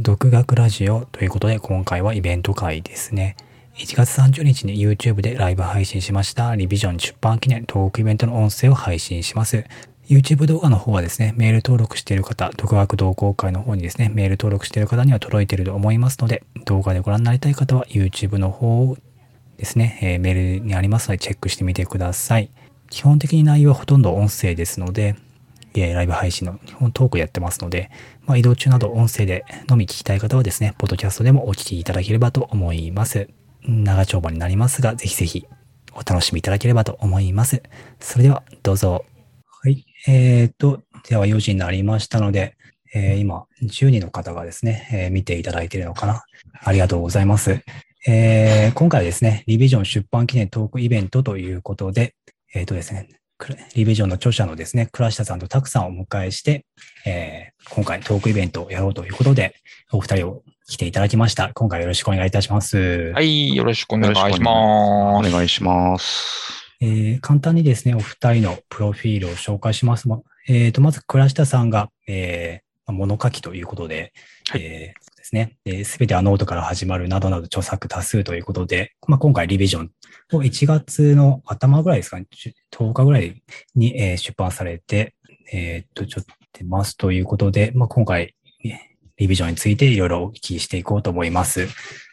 独学ラジオということで今回はイベント会ですね。1月30日に YouTube でライブ配信しましたリビジョン出版記念トークイベントの音声を配信します。YouTube 動画の方はですね、メール登録している方、独学同好会の方にですね、メール登録している方には届いていると思いますので、動画でご覧になりたい方は YouTube の方ですね、えー、メールにありますのでチェックしてみてください。基本的に内容はほとんど音声ですので、えー、ライブ配信の基本トークやってますので、まあ、移動中など音声でのみ聞きたい方はですね、ポッドキャストでもお聞きいただければと思います。長丁場になりますが、ぜひぜひお楽しみいただければと思います。それではどうぞ。はい。えーと、では4時になりましたので、えー、今、10人の方がですね、えー、見ていただいているのかな。ありがとうございます。えー、今回はですね、リビジョン出版記念トークイベントということで、えっ、ー、とですね、 Re:vision の著者のですね、倉下さんと Tak さんお迎えして、えー、今回トークイベントをやろうということで、お二人を来ていただきました。今回よろしくお願いいたします。はい、よろしくお願いします。お願いします。えー、簡単にですね、お二人のプロフィールを紹介します。えー、と、まず、倉下さんが、えー、物書きということで、はい、えー、ですね、すべてはノートから始まるなどなど著作多数ということで、まあ、今回 Re:visionを1月の頭ぐらいですかね、10日ぐらいに、えー、出版されて、えー、っと、ちょっと出ますということで、まあ、今回、リビジョンについていろいろお聞きしていこうと思います。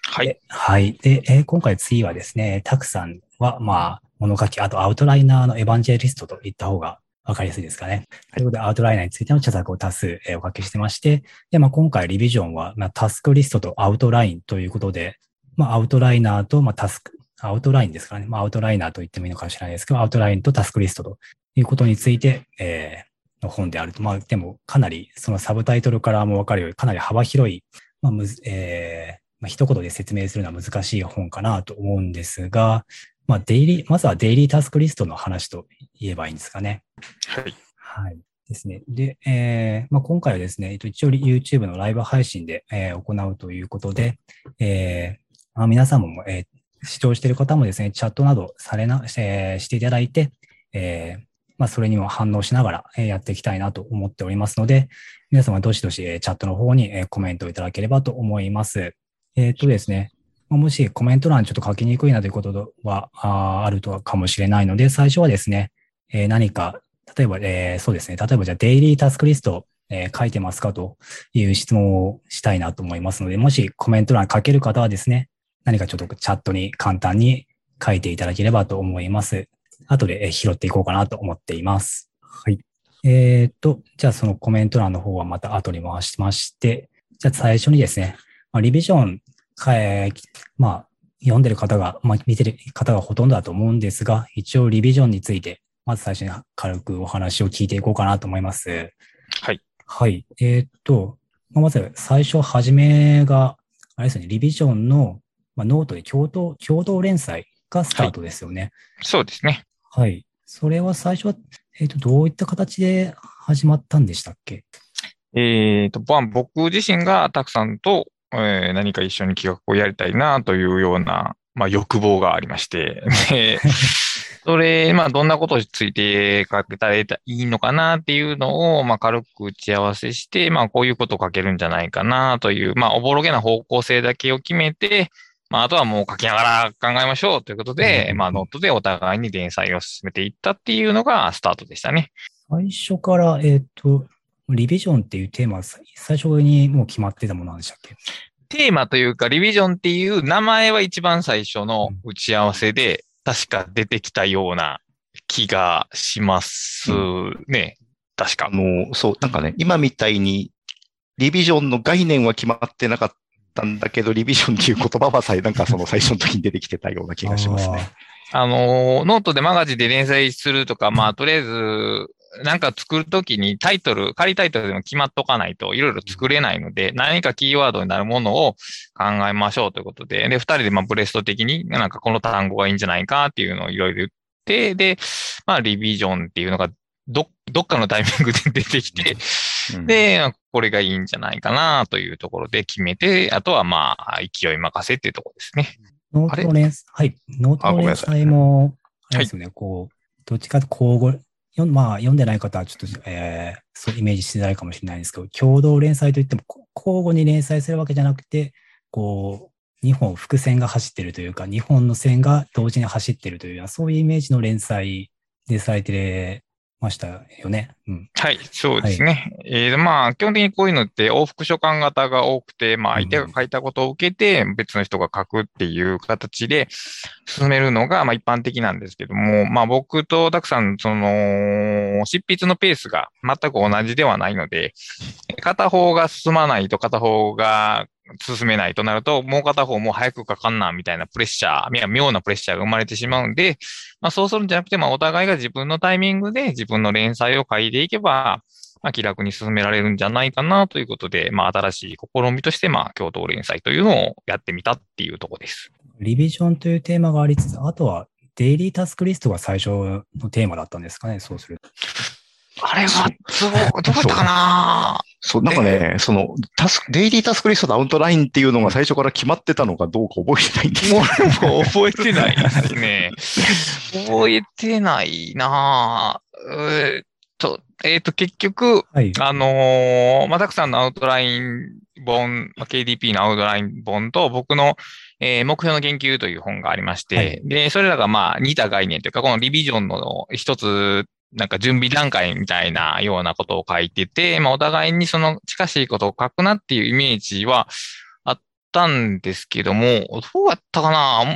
はい。はい。で、えー、今回次はですね、たくさんは、まあ、物書き、あとアウトライナーのエヴァンジェリストといった方がわかりやすいですかね。ということで、アウトライナーについての著作を多数、えー、お書きしてまして、で、まあ、今回リビジョンは、まあ、タスクリストとアウトラインということで、まあ、アウトライナーと、まあ、タスク、アウトラインですからね。まあ、アウトライナーと言ってもいいのかもしれないですけど、アウトラインとタスクリストということについて、えー、の本であると。まあ、でも、かなり、そのサブタイトルからもわかるように、かなり幅広い、まあ、むず、えー、まあ、一言で説明するのは難しい本かなと思うんですが、まあ、デイリー、まずはデイリータスクリストの話と言えばいいんですかね。はい。はい。ですね。で、えーまあ、今回はですね、一応 YouTube のライブ配信で、えー、行うということで、えーまあ、皆さんも、えー、視聴している方もですね、チャットなどされな、えー、していただいて、えーまあ、それにも反応しながら、えー、やっていきたいなと思っておりますので、皆様どしどし、えー、チャットの方に、えー、コメントをいただければと思います。えっ、ー、とですね、もしコメント欄ちょっと書きにくいなということはああるとかもしれないので、最初はですね、えー、何か、例えば、えー、そうですね、例えばじゃあデイリータスクリスト、えー、書いてますかという質問をしたいなと思いますので、もしコメント欄書ける方はですね、何かちょっとチャットに簡単に書いていただければと思います。後で拾っていこうかなと思っています。はい。えっ、と、じゃあそのコメント欄の方はまた後に回しまして、じゃあ最初にですね、まあ、リビジョンえー、まあ、読んでる方が、まあ、見てる方がほとんどだと思うんですが、一応リビジョンについて、まず最初に軽くお話を聞いていこうかなと思います。はい。はい。えー、っと、まあ、まず最初、はじめが、あれですね、リビジョンの、まあ、ノートで共同、共同連載がスタートですよね。はい、そうですね。はい。それは最初は、えー、っと、どういった形で始まったんでしたっけ？えっ、と、僕自身がたくさんとえー、何か一緒に企画をやりたいなというような、まあ、欲望がありまして、で、それ、まあ、どんなことについて書けたらいいのかなっていうのを、まあ、軽く打ち合わせして、まあ、こういうことを書けるんじゃないかなという、まあ、おぼろげな方向性だけを決めて、まあ、あとはもう書きながら考えましょうということで、まあ、ノートでお互いに連載を進めていったっていうのがスタートでしたね。最初から、えっ、ー、と、 Re:vision っていうテーマは最初にもう決まってたものなんでしたっけ？テーマというか、 Re:vision っていう名前は一番最初の打ち合わせで、確か出てきたような気がしますね。うん、確か。あの、そう、なんかね、今みたいに、Re:vision の概念は決まってなかったんだけど、 Re:vision っていう言葉はさえ、なんかその最初の時に出てきてたような気がしますね。あの、ノートでマガジンで連載するとか、まあ、とりあえず、なんか作るときにタイトル、仮タイトルでも決まっとかないといろいろ作れないので、何かキーワードになるものを考えましょうということで、で、二人でまあブレスト的になんかこの単語がいいんじゃないかっていうのをいろいろ言って、で、まあ Re:vision っていうのがど、どっかのタイミングで出てきて、で、これがいいんじゃないかなというところで決めて、あとはまあ勢い任せっていうところですね。ノートの連載、はい。ノートの連載も、あれですね、はい、こう、どっちかと交互、よまあ、読んでない方はちょっと、えー、そうイメージしづらいかもしれないんですけど、共同連載といっても、交互に連載するわけじゃなくて、こう、2本複線が走ってるというか、2本の線が同時に走ってるというような、そういうイメージの連載でされてましたよね。うん。はい、そうですね。えーまあ、基本的にこういうのって往復書簡型が多くて、まあ、相手が書いたことを受けて、別の人が書くっていう形で進めるのが、まあ、一般的なんですけども、まあ、僕とたくさん、その、執筆のペースが全く同じではないので、片方が進まないと片方が進めないとなると、もう片方も早く書かんな、みたいなプレッシャー、妙なプレッシャーが生まれてしまうんで、まあそうするんじゃなくて、まあお互いが自分のタイミングで自分の連載を書いていけば、まあ気楽に進められるんじゃないかなということで、まあ新しい試みとして、まあ共同連載というのをやってみたっていうところです。リビジョンというテーマがありつつ、あとはデイリータスクリストが最初のテーマだったんですかね、そうすると。あれは、そう、どうだったかな？そう、なんかね、その、タスク、デイリータスクリストのアウトラインっていうのが最初から決まってたのかどうか覚えてないんですもう俺も覚えてないですね。覚えてないなぁ。えーっと、えーっと、結局、はい。あのーまあ、たくさんのアウトライン本、まあ KDP のアウトライン本と僕の、えー目標の研究という本がありまして、はいで、それらがまあ似た概念というか、このリビジョンの一つ、なんか準備段階みたいなようなことを書いてて、まあ、お互いにその近しいことを書くなっていうイメージはあったんですけども、どうやったかな？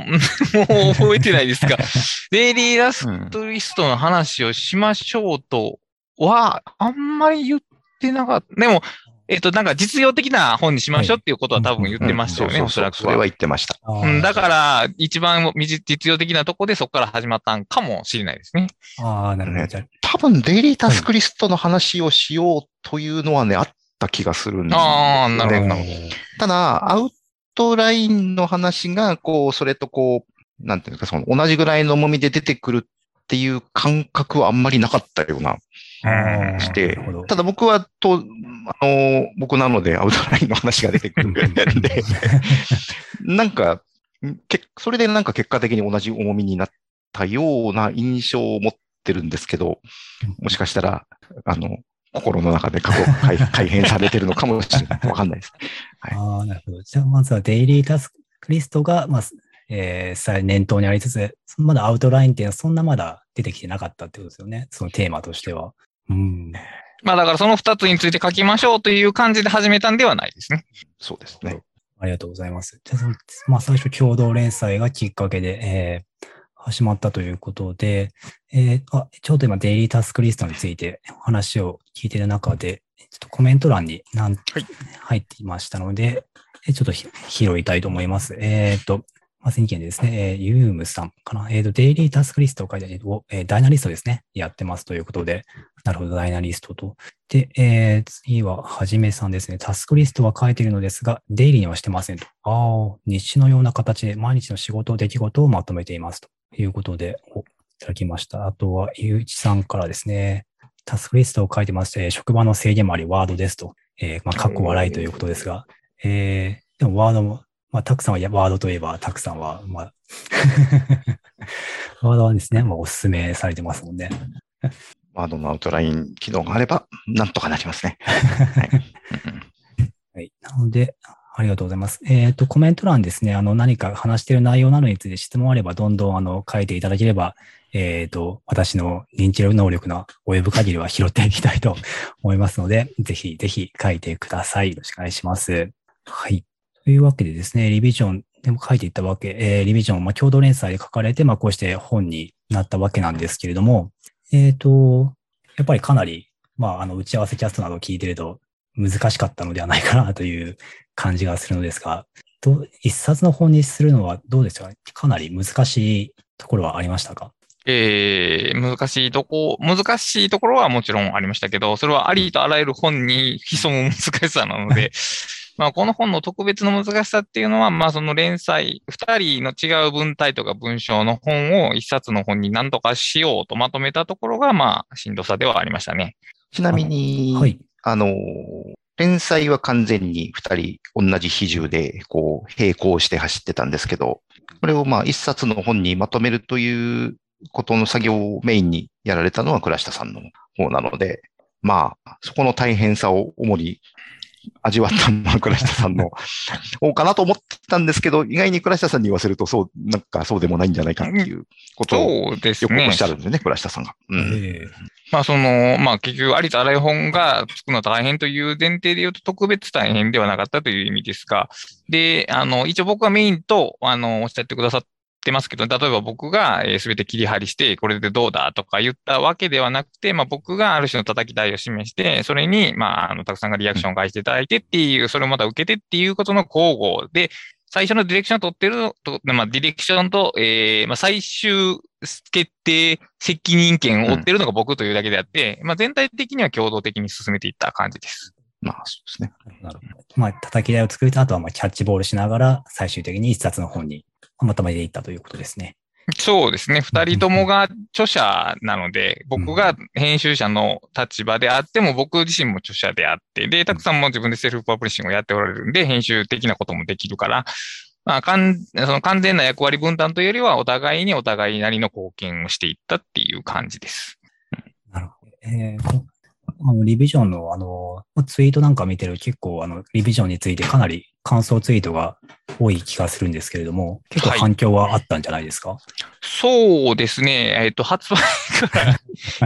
もう覚えてないですが、デイリーラストリストの話をしましょうとは、あんまり言ってなかった。でも、えっと、なんか実用的な本にしましょうっていうことは多分言ってましたよね、おそらくそれは言ってました。うん、だから、一番実実用的なとこでそこから始まったんかもしれないですね。あー、なるほど。多分、デイリータスクリストの話をしようというのはね、あった気がするんです。あーなるほどただ、アウトラインの話が、こう、それとこう、なんていうんですか、その同じぐらいの重みで出てくるっていう感覚はあんまりなかったような。してただ僕は、と、あの、僕なのでアウトラインの話が出てくるんで、なんか、けそれでなんか結果的に同じ重みになったような印象を持ってるんですけど、もしかしたら、あの、心の中で過去改 改変されてるのかもしれない。わかんないです。はいああ、なるほど。じゃあ、まずはデイリータスクリストが、まあ、えー、さ念頭にありつつ、まだアウトラインっていうのはそんなまだ出てきてなかったってことですよね。そのテーマとしては。うん。まあだからその二つについて書きましょうという感じで始めたんではないですね。そうですね。ありがとうございます。じゃあその、まあ、最初共同連載がきっかけで、えー始まったということで、えーあ、ちょうど今デイリータスクリストについて話を聞いている中で、ちょっとコメント欄になん、入っていましたので、えちょっとひ拾いたいと思います。えっ、と、まず2件ですね、えーユームさんかな？えっ、と、デイリータスクリストを書いて、えーダイナリストですね。やってますということで、なるほど、ダイナリストと。で、えー次は、はじめさんですね。タスクリストは書いているのですが、デイリーにはしてませんと。ああ、日誌のような形で毎日の仕事、出来事をまとめていますということで、おいただきました。あとは、ゆういちさんからですね。タスクリストを書いてまして、職場の制限もあり、ワードですと。えーまあ、かっこ笑いということですが、えー、でもワードも、まあ、たくさんは、ワードといえば、たくさんは、まあ、ワードはですね、まあ、おすすめされてますもんね。ワードのアウトライン機能があれば、なんとかなりますね。はい。なので、ありがとうございます。えっ、と、コメント欄ですね、あの、何か話している内容などについて質問あれば、どんどん、あの、書いていただければ、えっ、と、私の認知能力の及ぶ限りは拾っていきたいと思いますので、ぜひ、ぜひ書いてください。よろしくお願いします。はい。というわけでですね、リビジョンでも書いていったわけ、えーリビジョン、まあ、共同連載で書かれて、まあ、こうして本になったわけなんですけれども、えっ、と、やっぱりかなり、まあ、あの、打ち合わせキャストなど聞いてると、難しかったのではないかなという感じがするのですが、ど一冊の本にするのはどうですか？かなり難しいところはありましたか？えー、難しいとこ、難しいところはもちろんありましたけど、それはありとあらゆる本に 潜む難しさなので、まあこの本の特別の難しさっていうのは、まあその連載、二人の違う文体とか文章の本を一冊の本に何とかしようとまとめたところが、まあしんどさではありましたね。ちなみに、はい。あの、連載は完全に二人同じ比重で、こう、並行して走ってたんですけど、これをまあ一冊の本にまとめるということの作業をメインにやられたのは倉下さんの方なので、まあ、そこの大変さを主に味わったのは倉下さんの 方かなと思ってたんですけど、意外に倉下さんに言わせると、そう、なんかそうでもないんじゃないかっていうことをそうですよくおねっ。しゃるんですよね、倉下さんが。うん。ええまあその、まあ結局、ありとあらゆる本が作るのは大変という前提で言うと特別大変ではなかったという意味ですが、で、あの、一応僕はメインと、あの、おっしゃってくださってますけど、例えば僕がすべて切り張りして、これでどうだとか言ったわけではなくて、まあ僕がある種の叩き台を示して、それに、まあ、あの、たくさんがリアクションを返していただいてっていう、それをまた受けてっていうことの交互で、最初のディレクションを取ってると、まあ、ディレクションと、えー、まあ、最終決定責任権を負ってるのが僕というだけであって、まあ、全体的には共同的に進めていった感じです。まあ、そうですね。なるほど。まあ、叩き台を作ると、あとはまあキャッチボールしながら、最終的に一冊の本にまとめていったということですね。そうですね。二人ともが著者なので、僕が編集者の立場であっても、僕自身も著者であって、で、たくさんも自分でセルフパブリッシングをやっておられるんで、編集的なこともできるから、まあ、かんその完全な役割分担というよりは、お互いにお互いなりの貢献をしていったっていう感じです。なるほど。えーこあのリビジョンのあの、ツイートなんか見てる結構あの、リビジョンについてかなり感想ツイートが多い気がするんですけれども、結構反響はあったんじゃないですか、そうですね。えっ、と、発売から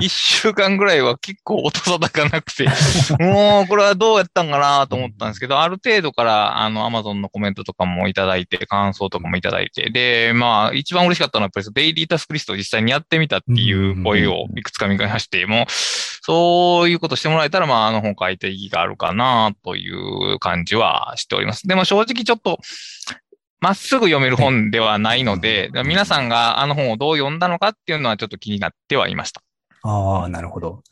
一週間ぐらいは結構音沙汰がなくて、もうこれはどうやったんかなと思ったんですけど、ある程度から、あの、アマゾンのコメントとかもいただいて、感想とかもいただいて、で、まあ、一番嬉しかったのは、やっぱりデイリータスクリストを実際にやってみたっていう声をいくつか見まして、もう、そういうことしてもらえたら、まあ、あの本書いて意義があるかなという感じはしております。でも正直ちょっと、まっすぐ読める本ではないので、皆さんがあの本をどう読んだのかっていうのはちょっと気になってはいました。ああ、なるほど。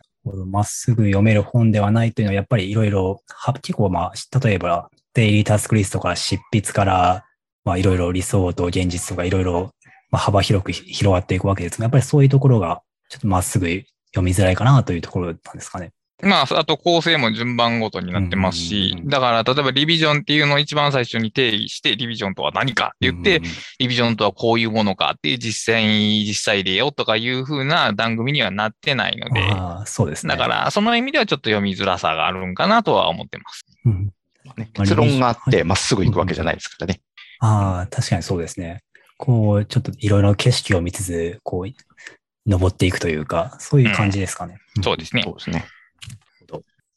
まっすぐ読める本ではないというのは、やっぱりいろいろ、は結構まあ、例えば、デイリータスクリストから執筆から、まあいろいろ理想と現実とかいろいろ、まあ、幅広く広がっていくわけですが、やっぱりそういうところが、ちょっとまっすぐ読みづらいかなというところなんですかね。まあ、あと構成も順番ごとになってますうんしだから例えばリビジョンっていうのを一番最初に定義して、リビジョンとは何かって言って、うんリビジョンとはこういうものかっていう実際に、実際例をとかいう風な番組にはなってないので、そうですね。だからその意味ではちょっと読みづらさがあるんかなとは思ってます。うん、結論があっはて、まっすぐ行くわけじゃないですからね。ああ、確かにそうですね。こう、ちょっといろいろ景色を見つつ、こう、登っていくというか、そういう感じですかね。そうですねそ。うですね。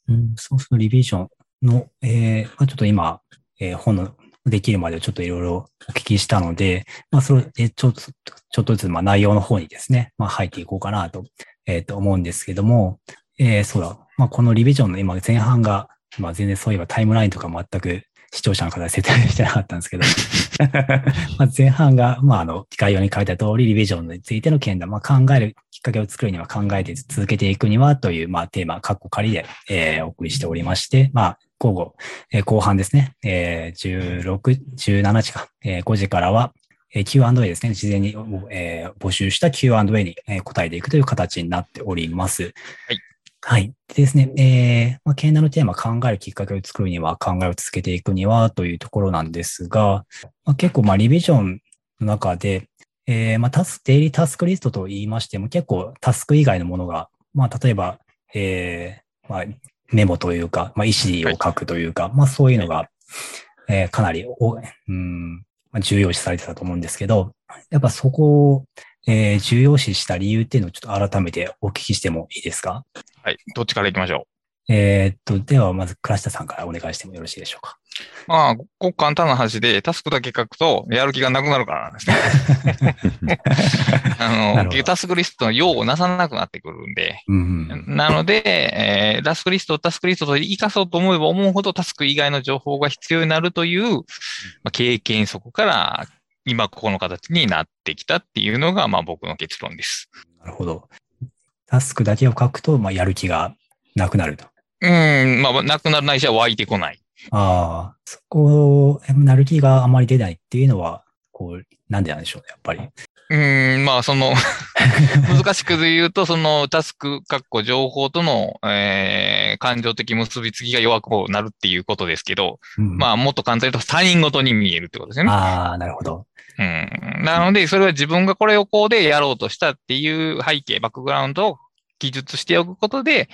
うん、そうするとリビジョンの、えーまあ、ちょっと今、えー本のできるまでちょっといろいろお聞きしたので、まあ、それ、えーちょっと、ちょっとずつ、まあ、内容の方にですね、まあ、入っていこうかなと、えーと思うんですけども、えーそうだ、まあ、このリビジョンの今前半が、まあ、全然そういえばタイムラインとか全く視聴者の方に説明してなかったんですけど、まあ前半が、まあ、あの、概要に書いた通り、リビジョンについての見談、まあ、考えるきっかけを作るには考えて続けていくにはという、まあ、テーマ、カッコ仮で、えーお送りしておりまして、まあ、午後、えー後半ですね、えー16、17時か、えー5時からは、えー Q&A ですね、事前に、えー募集した Q&A に、答えていくという形になっております。はい。はい。でですね、えー、まあ、経団のテーマ考えるきっかけを作るには、考えを続けていくにはというところなんですが、まあ、結構、まあ、リビジョンの中で、えー、まあ、タス、デイリータスクリストと言いましても、結構タスク以外のものが、まあ、例えば、えー、まあ、メモというか、まあ、意思を書くというか、まあ、そういうのが、えーかなりお、うん、まあ、重要視されてたと思うんですけど、やっぱそこを、えー重要視した理由っていうのをちょっと改めてお聞きしてもいいですか？はい。どっちから行きましょえーっと、では、まず、倉下さんからお願いしてもよろしいでしょうか。う。まあ、ごく簡単な話で、タスクだけ書くと、やる気がなくなるからなんですね。あの、タスクリストの用をなさなくなってくるんで、うんうん。なので、えータスクリストをタスクリストと活かそうと思えば思うほどタスク以外の情報が必要になるという、まあ、経験則から今ここの形になってきたっていうのが、まあ僕の結論です。なるほど。タスクだけを書くと、まあ、やる気がなくなると。うん、まあなくなるないしは湧いてこない。ああ、そこ、なる気があまり出ないっていうのは、こう、なんでなんでしょうね、やっぱり。うん、まあ、その、難しく言うと、そのタスク、かっこ情報との、えー感情的結びつきが弱くなるっていうことですけど、うんまあ、もっと簡単に言うと他人事に見えるってことですよね。ああ、なるほど。うん。なので、それは自分がこれをこうでやろうとしたっていう背景、バックグラウンドを記述しておくことで、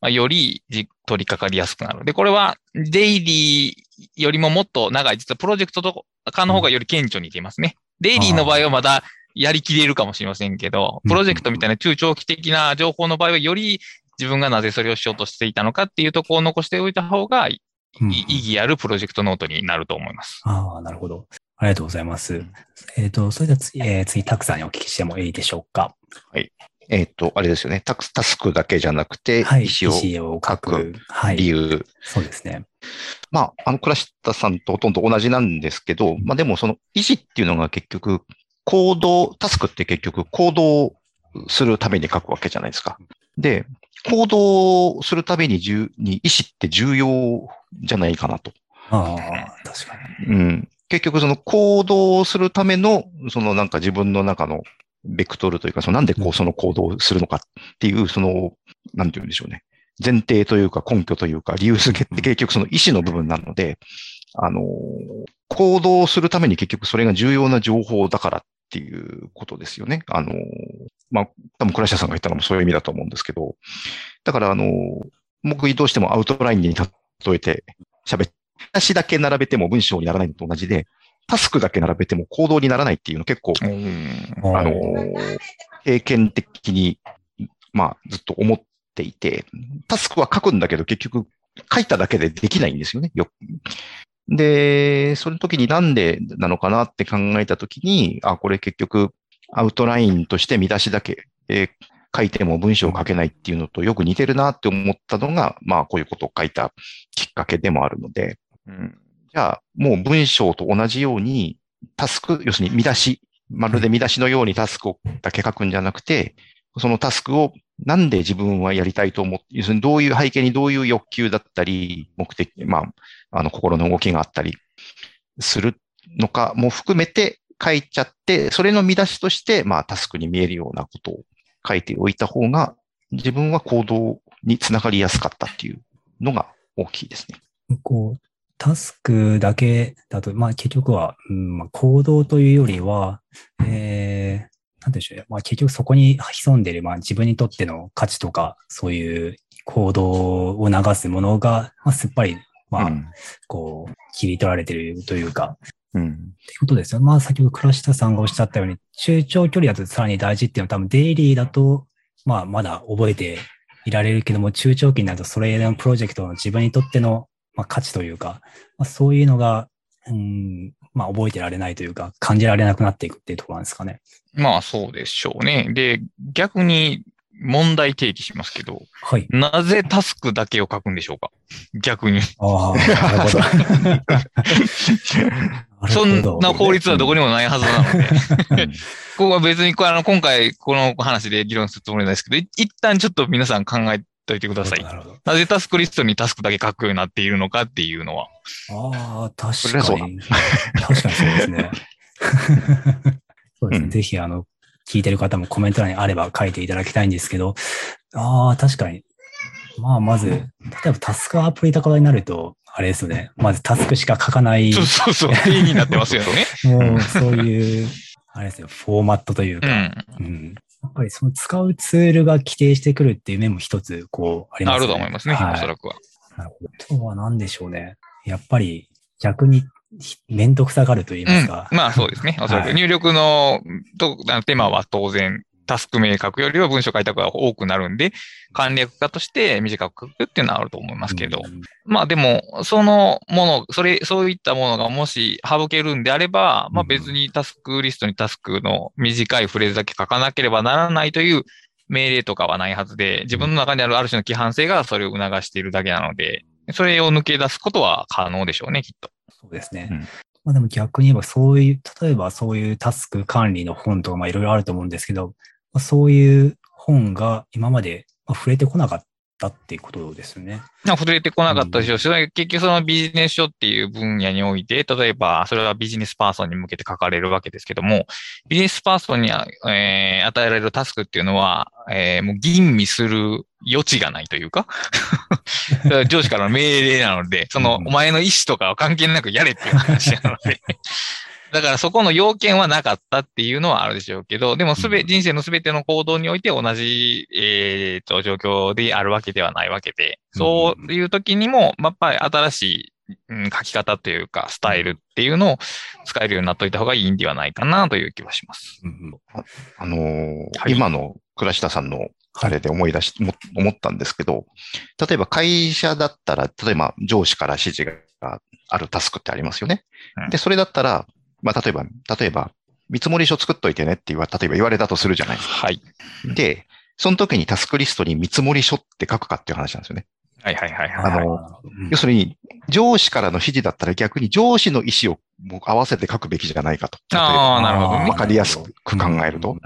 まあ、よりじ取り掛かりやすくなる。で、これはデイリーよりももっと長い、実はプロジェクトとかの方がより顕著に出ますね。デイリーの場合はまだやりきれるかもしれませんけど、うんプロジェクトみたいな中長期的な情報の場合はより自分がなぜそれをしようとしていたのかっていうところを残しておいた方が意義あるプロジェクトノートになると思います。ああ、なるほど。ありがとうございますん。えっ、と、それでは次、えー次、たくさんにお聞きしてもいいでしょうか？えっ、と、あれですよね。タクタスクだけじゃなくて、はい。意思を書く。はい。理由。そうですね。まあ、あの、倉下さんとほとんど同じなんですけど、まあでもその意思っていうのが結局、行動、タスクって結局行動するために書くわけじゃないですか。で、行動するために重に意思って重要じゃないかなと。ああ、確かに。うん。結局その行動するための、そのなんか自分の中のベクトルというか、そのなんでこうその行動をするのかっていう、その、なんて言うんでしょうね。前提というか根拠というか理由付けって結局その意思の部分なので、あの、行動するために結局それが重要な情報だからっていうことですよね。あの、まあ、多分倉下さんが言ったのもそういう意味だと思うんですけど、だからあの、僕どうしてもアウトラインに例えて喋っ話だけ並べても文章にならないのと同じで、タスクだけ並べても行動にならないっていうの結構、あの、経験的に、まあ、ずっと思っていて、タスクは書くんだけど結局書いただけでできないんですよね。よで、その時になんでなのかなって考えた時に、あ、これ結局アウトラインとして見出しだけ、えー書いても文章を書けないっていうのとよく似てるなって思ったのが、まあこういうことを書いたきっかけでもあるので、うん、じゃあもう文章と同じようにタスク、要するに見出し、まるで見出しのようにタスクをだけ書くんじゃなくて、そのタスクをなんで自分はやりたいと思って、要するにどういう背景にどういう欲求だったり、目的、まあ、あの心の動きがあったりするのかも含めて書いちゃって、それの見出しとして、まあタスクに見えるようなことを書いておいた方が、自分は行動につながりやすかったっていうのが大きいですね。こう、タスクだけだと、まあ結局は、うんまあ、行動というよりは、えー、なんでしょうね。まあ結局そこに潜んでいる、まあ自分にとっての価値とか、そういう行動を流すものが、まあ、すっぱり、まあ、うんこう、切り取られているというか、うん。ってことですよ。まあ、先ほど倉下さんがおっしゃったように、中長距離だとさらに大事っていうのは多分デイリーだと、まあ、まだ覚えていられるけども、中長期になるとそれのプロジェクトの自分にとっての、まあ、価値というか、まあ、そういうのが、うん、まあ、覚えてられないというか、感じられなくなっていくっていうところなんですかね。まあそうでしょうね。で、逆に問題提起しますけど、はい。なぜタスクだけを書くんでしょうか？逆に。ああ、なるほど。そんな法律はどこにもないはずなので。うんここは別に、これあの、今回この話で議論するつもりなんですけど、い一旦ちょっと皆さん考えといてください。なるほど。なぜタスクリストにタスクだけ書くようになっているのかっていうのは。ああ、確かに。確かにそうですね。そうですね。うんぜひ、あの、聞いてる方もコメント欄にあれば書いていただきたいんですけど、ああ、確かに。まあ、まず、例えばタスクアプリとかになると、あれですよね。まずタスクしか書かない、そうそうそう、定義になってますよね。もう、そういう、あれですよ、フォーマットというか、うん。うん。やっぱりその使うツールが規定してくるっていう面も一つ、こう、ありますね。あると思いますね、はいおそらくは。なるほど。あとは何でしょうね。やっぱり逆にひめんどくさがると言いますか。うん、まあそうですね。おそらくはい入力のとあの手間は当然、タスク名書くよりは文章書いた方が多くなるんで、簡略化として短く書くっていうのはあると思いますけど。うんまあでも、そのもの、それ、そういったものがもし省けるんであれば、まあうん別にタスクリストにタスクの短いフレーズだけ書かなければならないという命令とかはないはずで、自分の中にあるある種の規範性がそれを促しているだけなので、それを抜け出すことは可能でしょうね、きっと。そうですね。うんまあでも逆に言えばそういう、例えばそういうタスク管理の本とかまあいろいろあると思うんですけど、まあ、そういう本が今までまあ触れてこなかったっていうことですね。触れてこなかったでしょう。し、それ結局そのビジネス書っていう分野において、例えば、それはビジネスパーソンに向けて書かれるわけですけども、ビジネスパーソンに、えー、与えられるタスクっていうのは、えー、もう吟味する余地がないというか 上司からの命令なので、その、お前の意思とかは関係なくやれっていう話なのでだからそこの要件はなかったっていうのはあるでしょうけど、でもすべ、人生のすべての行動において同じ、えっ、と、状況であるわけではないわけで、そういう時にも、やっぱり新しい、うん、書き方というか、スタイルっていうのを使えるようになっといた方がいいんではないかなという気はします。あ、あのーはい、今の倉下さんのあれで思い出し、思ったんですけど、例えば会社だったら、例えば上司から指示があるタスクってありますよね。で、それだったら、まあ、例えば、例えば、見積書作っといてねって言わ、例えば言われたとするじゃないですか。はい。で、その時にタスクリストに見積書って書くかっていう話なんですよね。はいはいはいはい。あの、要するに、上司からの指示だったら逆に上司の意思を合わせて書くべきじゃないかと。ああ、なるほど、ね。わかりやすく考えると。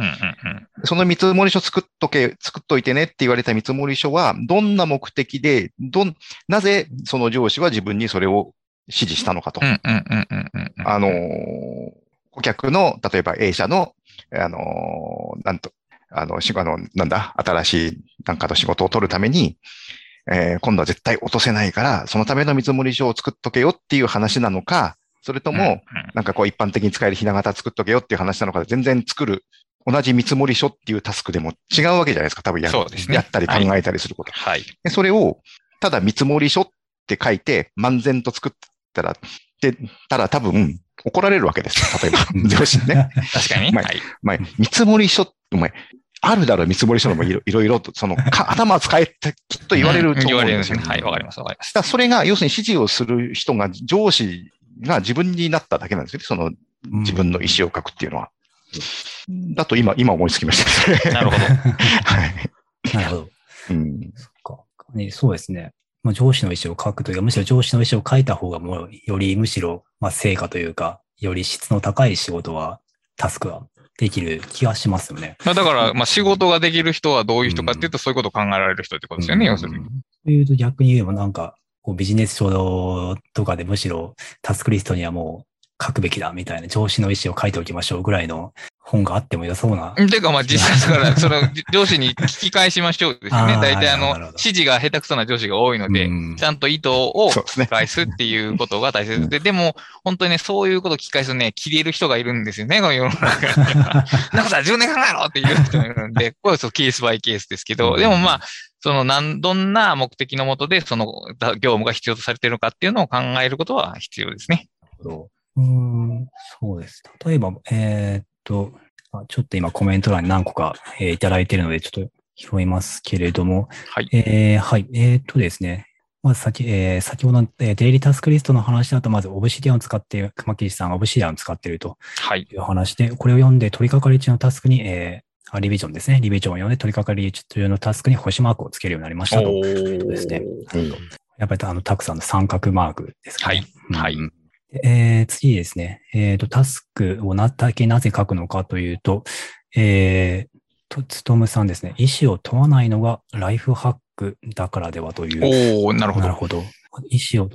その見積書作っとけ、作っといてねって言われた見積書は、どんな目的で、どん、なぜその上司は自分にそれを指示したのかと。あの、顧客の、例えば A 社の、あの、なんと、あの、しあの、なんだ、新しいなんかの仕事を取るために、えー、今度は絶対落とせないから、そのための見積書を作っとけよっていう話なのか、それとも、なんかこう一般的に使えるひな形作っとけよっていう話なのか、全然作る、同じ見積書っていうタスクでも違うわけじゃないですか、多分や,、ね、やったり考えたりすること。はい。でそれを、ただ見積書って書いて、漫然と作ったら、で、ただ多分、怒られるわけですよ。例えば、上司にね。確かに。まあ、はい、まあ、見積書、お前、あるだろ、見積書のもいろ いろいろと、その、頭使えってきっと言われると思うんですよ、ね。はい、わかります、わかります。だそれが、要するに指示をする人が、上司が自分になっただけなんですよね。その、自分の意思を書くっていうのは。うん、だと今、今思いつきました。なるほど。はい。なるほど。うん。そっか。そうですね。まあ、上司の意思を書くというか、むしろ上司の意思を書いた方がもう、よりむしろ、まあ、成果というか、より質の高い仕事は、タスクはできる気がしますよね。だから、まあ、仕事ができる人はどういう人かっていうと、そういうことを考えられる人ってことですよね、うん、要するに。というと逆に言えばなんか、こうビジネス書とかでむしろタスクリストにはもう書くべきだみたいな上司の意思を書いておきましょうぐらいの本があっても良そうな。ていうか、まあ実際だから、その上司に聞き返しましょうですよね。大体あの、指示が下手くそな上司が多いので、ちゃんと意図を返すっていうことが大切で、でも、本当にね、そういうことを聞き返すとね、切れる人がいるんですよね、こ の世の中には。なんかさ、10年考えろっていう人がいるんで、これはケースバイケースですけど、でもまあ、その、なん、どんな目的のもとで、その、業務が必要とされているのかっていうのを考えることは必要ですね。なるほど。うん、そうです。例えば、えー、っと、ちょっと今コメント欄に何個か、えー、いただいているので、ちょっと拾いますけれども、はい。えー、はい。えー、っとですね。まず先、えー、先ほどの、えー、デイリータスクリストの話だと、まずオブシディアンを使って、熊木さんがオブシディアンを使っているという話で、はい、これを読んで取り掛かり中のタスクに、えー、リビジョンですね。リビジョンを読んで取り掛かり中のタスクに星マークをつけるようになりましたとですね。やっぱりあの、たくさんの三角マークですかね。はい。はい。えー、次ですね。えっ、ー、と、タスクをなだけなぜ書くのかというと、えー、と、つとむさんですね。意思を問わないのがライフハックだからではという。おなるほど。なるほど。意思を、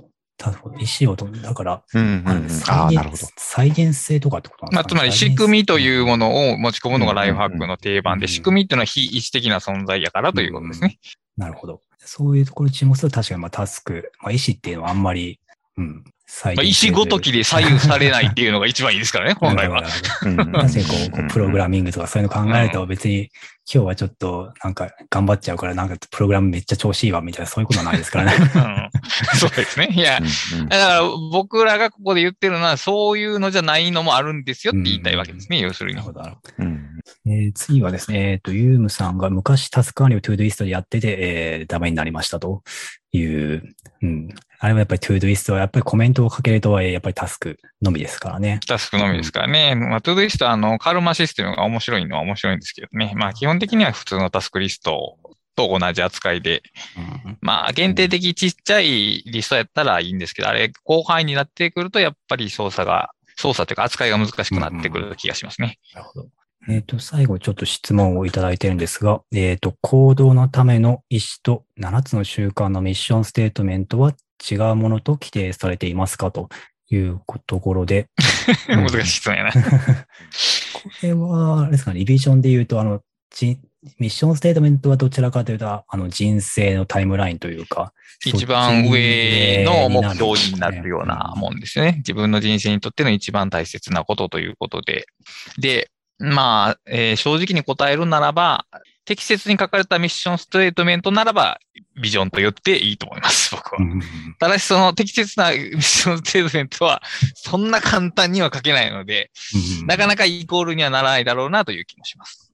意思を問だから、うんうんうん、あなるほど。再現性とかってことなんですか、まあ、つまり仕組みというものを持ち込むのがライフハックの定番で、仕組みっていうのは非意思的な存在やからということですね。うんうん、なるほど。そういうところに注目すると確かにまあタスク、まあ、意思っていうのはあんまり、うん、まあ、意思ごときで左右されないっていうのが一番いいですからね、本来は。確かにこう、プログラミングとかそういうの考えると別に今日はちょっとなんか頑張っちゃうからなんかプログラムめっちゃ調子いいわみたいなそういうことはないですからね。うん、そうですね。いや、だから僕らがここで言ってるのはそういうのじゃないのもあるんですよって言いたいわけですね、要するに。なるほど。えー、次はですね、えっ、ー、と、ユームさんが昔タスク管理を Todoist でやってて、えー、ダメになりましたという、うん。あれはやっぱり Todoist はやっぱりコメントをかけるとはやっぱりタスクのみですからね。タスクのみですからね。まあ、 Todoist はあの、カルマシステムが面白いのは面白いんですけどね。まあ、基本的には普通のタスクリストと同じ扱いで、うん、まあ、限定的ちっちゃいリストやったらいいんですけど、あれ、後輩になってくると、やっぱり操作が、操作というか扱いが難しくなってくる気がしますね。うん、なるほど。えっ、と、最後ちょっと質問をいただいてるんですが、えっ、と、行動のための意思と7つの習慣のミッションステートメントは違うものと規定されていますか？というところで。難しい質問やな。これは、あれですかね、リビジョンで言うと、あの、じミッションステートメントはどちらかというと、あの人生のタイムラインというか、一番上の目標になるようなもんですね。自分の人生にとっての一番大切なことということで。で、まあ、えー正直に答えるならば、適切に書かれたミッションステートメントならば、ビジョンと言っていいと思います、僕は。うんただし、その適切なミッションステートメントは、そんな簡単には書けないので、なかなかイコールにはならないだろうなという気もします。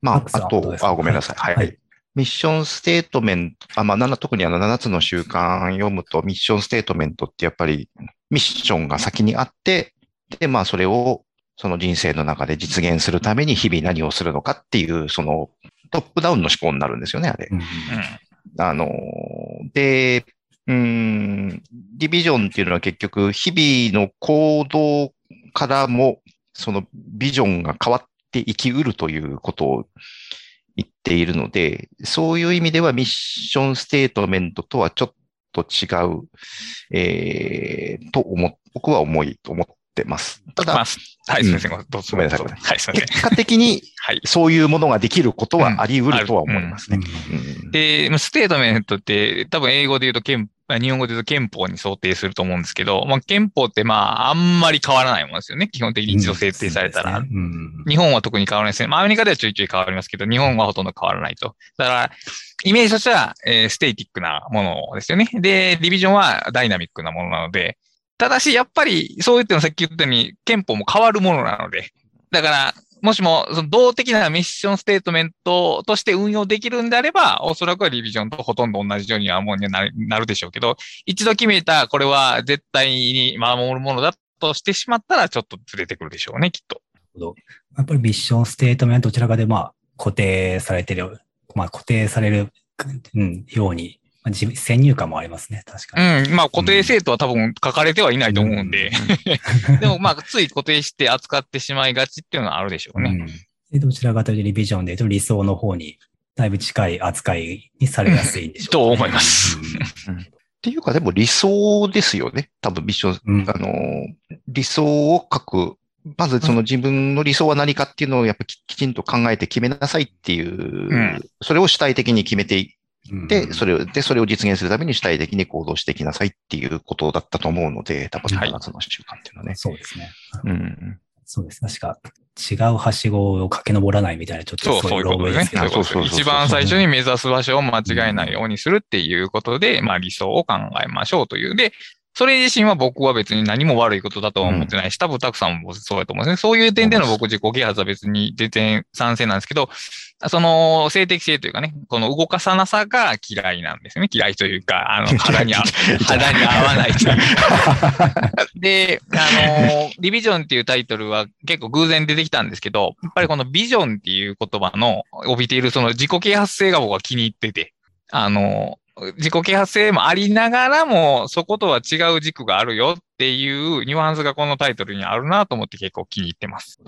まあマック、さんあとあ、ごめんなさい。はい。はいミッションステートメント、あ、まあ、7特にあの7つの習慣読むと、ミッションステートメントってやっぱりミッションが先にあって、で、まあ、それをその人生の中で実現するために日々何をするのかっていう、そのトップダウンの思考になるんですよね、あれ。うんうん。あの、で、うーん、ディビジョンっていうのは結局、日々の行動からも、そのビジョンが変わって生きうるということを言っているので、そういう意味ではミッションステートメントとはちょっと違う、えー、と思っ、僕は思いと思ってます。ただ、まあ、はい、すみません。どうぞ。ごめんなさいごめんはい、すみません。結果的にはい。そういうものができることはあり得るとは思いますね。うんで、まあステートメントって多分英語で言うと憲、まあ日本語で言うと憲法に相当すると思うんですけど、まあ憲法ってまああんまり変わらないものですよね。基本的に一度設定されたら。うんうん日本は特に変わらないですね。まあアメリカではちょいちょい変わりますけど、日本はほとんど変わらないと。だから、イメージとしては、えー static なものですよね。で、 Re:vision はダイナミックなものなので、ただし、やっぱり、そう言ってのさっき言ったように、憲法も変わるものなので、だから、もしも、その動的なミッションステートメントとして運用できるんであれば、おそらくはリビジョンとほとんど同じようにはもうになるでしょうけど、一度決めた、これは絶対に守るものだとしてしまったら、ちょっとずれてくるでしょうね、きっと。やっぱりミッションステートメントどちらかでまあ固定されてる、まあ固定される、うん、ように、まあ、自分先入観もありますね、確かに。うん。まあ、固定生徒は多分書かれてはいないと思うんで、でもまあ、つい固定して扱ってしまいがちっていうのはあるでしょうね。うんでどちらかというとリビジョンで言うと理想の方にだいぶ近い扱いにされやすいんでしょう、と思います。っていうか、でも理想ですよね。多分ミッション、うんあの、理想を書く。まずその自分の理想は何かっていうのをやっぱききちんと考えて決めなさいっていう、んそれを主体的に決めていうんって、それを、で、それを実現するために主体的に行動していきなさいっていうことだったと思うので、多分はい7つの習慣っていうのはね。そうですね。うん。そうです。確か違うはしごを駆け上らないみたいなちょっとそう、そういうことですね。あそういうことそうそうそうそう一番最初に目指す場所を間違えないようにするっていうことで、まあ理想を考えましょうという。で、それ自身は僕は別に何も悪いことだとは思ってないし、多分たくさんもそうだと思うんですね。そういう点での僕自己啓発は別に全然賛成なんですけど、その性的性というかね、この動かさなさが嫌いなんですね。嫌いというか、あの、肌に合肌に合わないとい。で、あの、リビジョンっていうタイトルは結構偶然出てきたんですけど、やっぱりこのビジョンっていう言葉の帯びているその自己啓発性が僕は気に入ってて、あの、自己啓発性もありながらも、そことは違う軸があるよっていうニュアンスがこのタイトルにあるなと思って結構気に入ってます。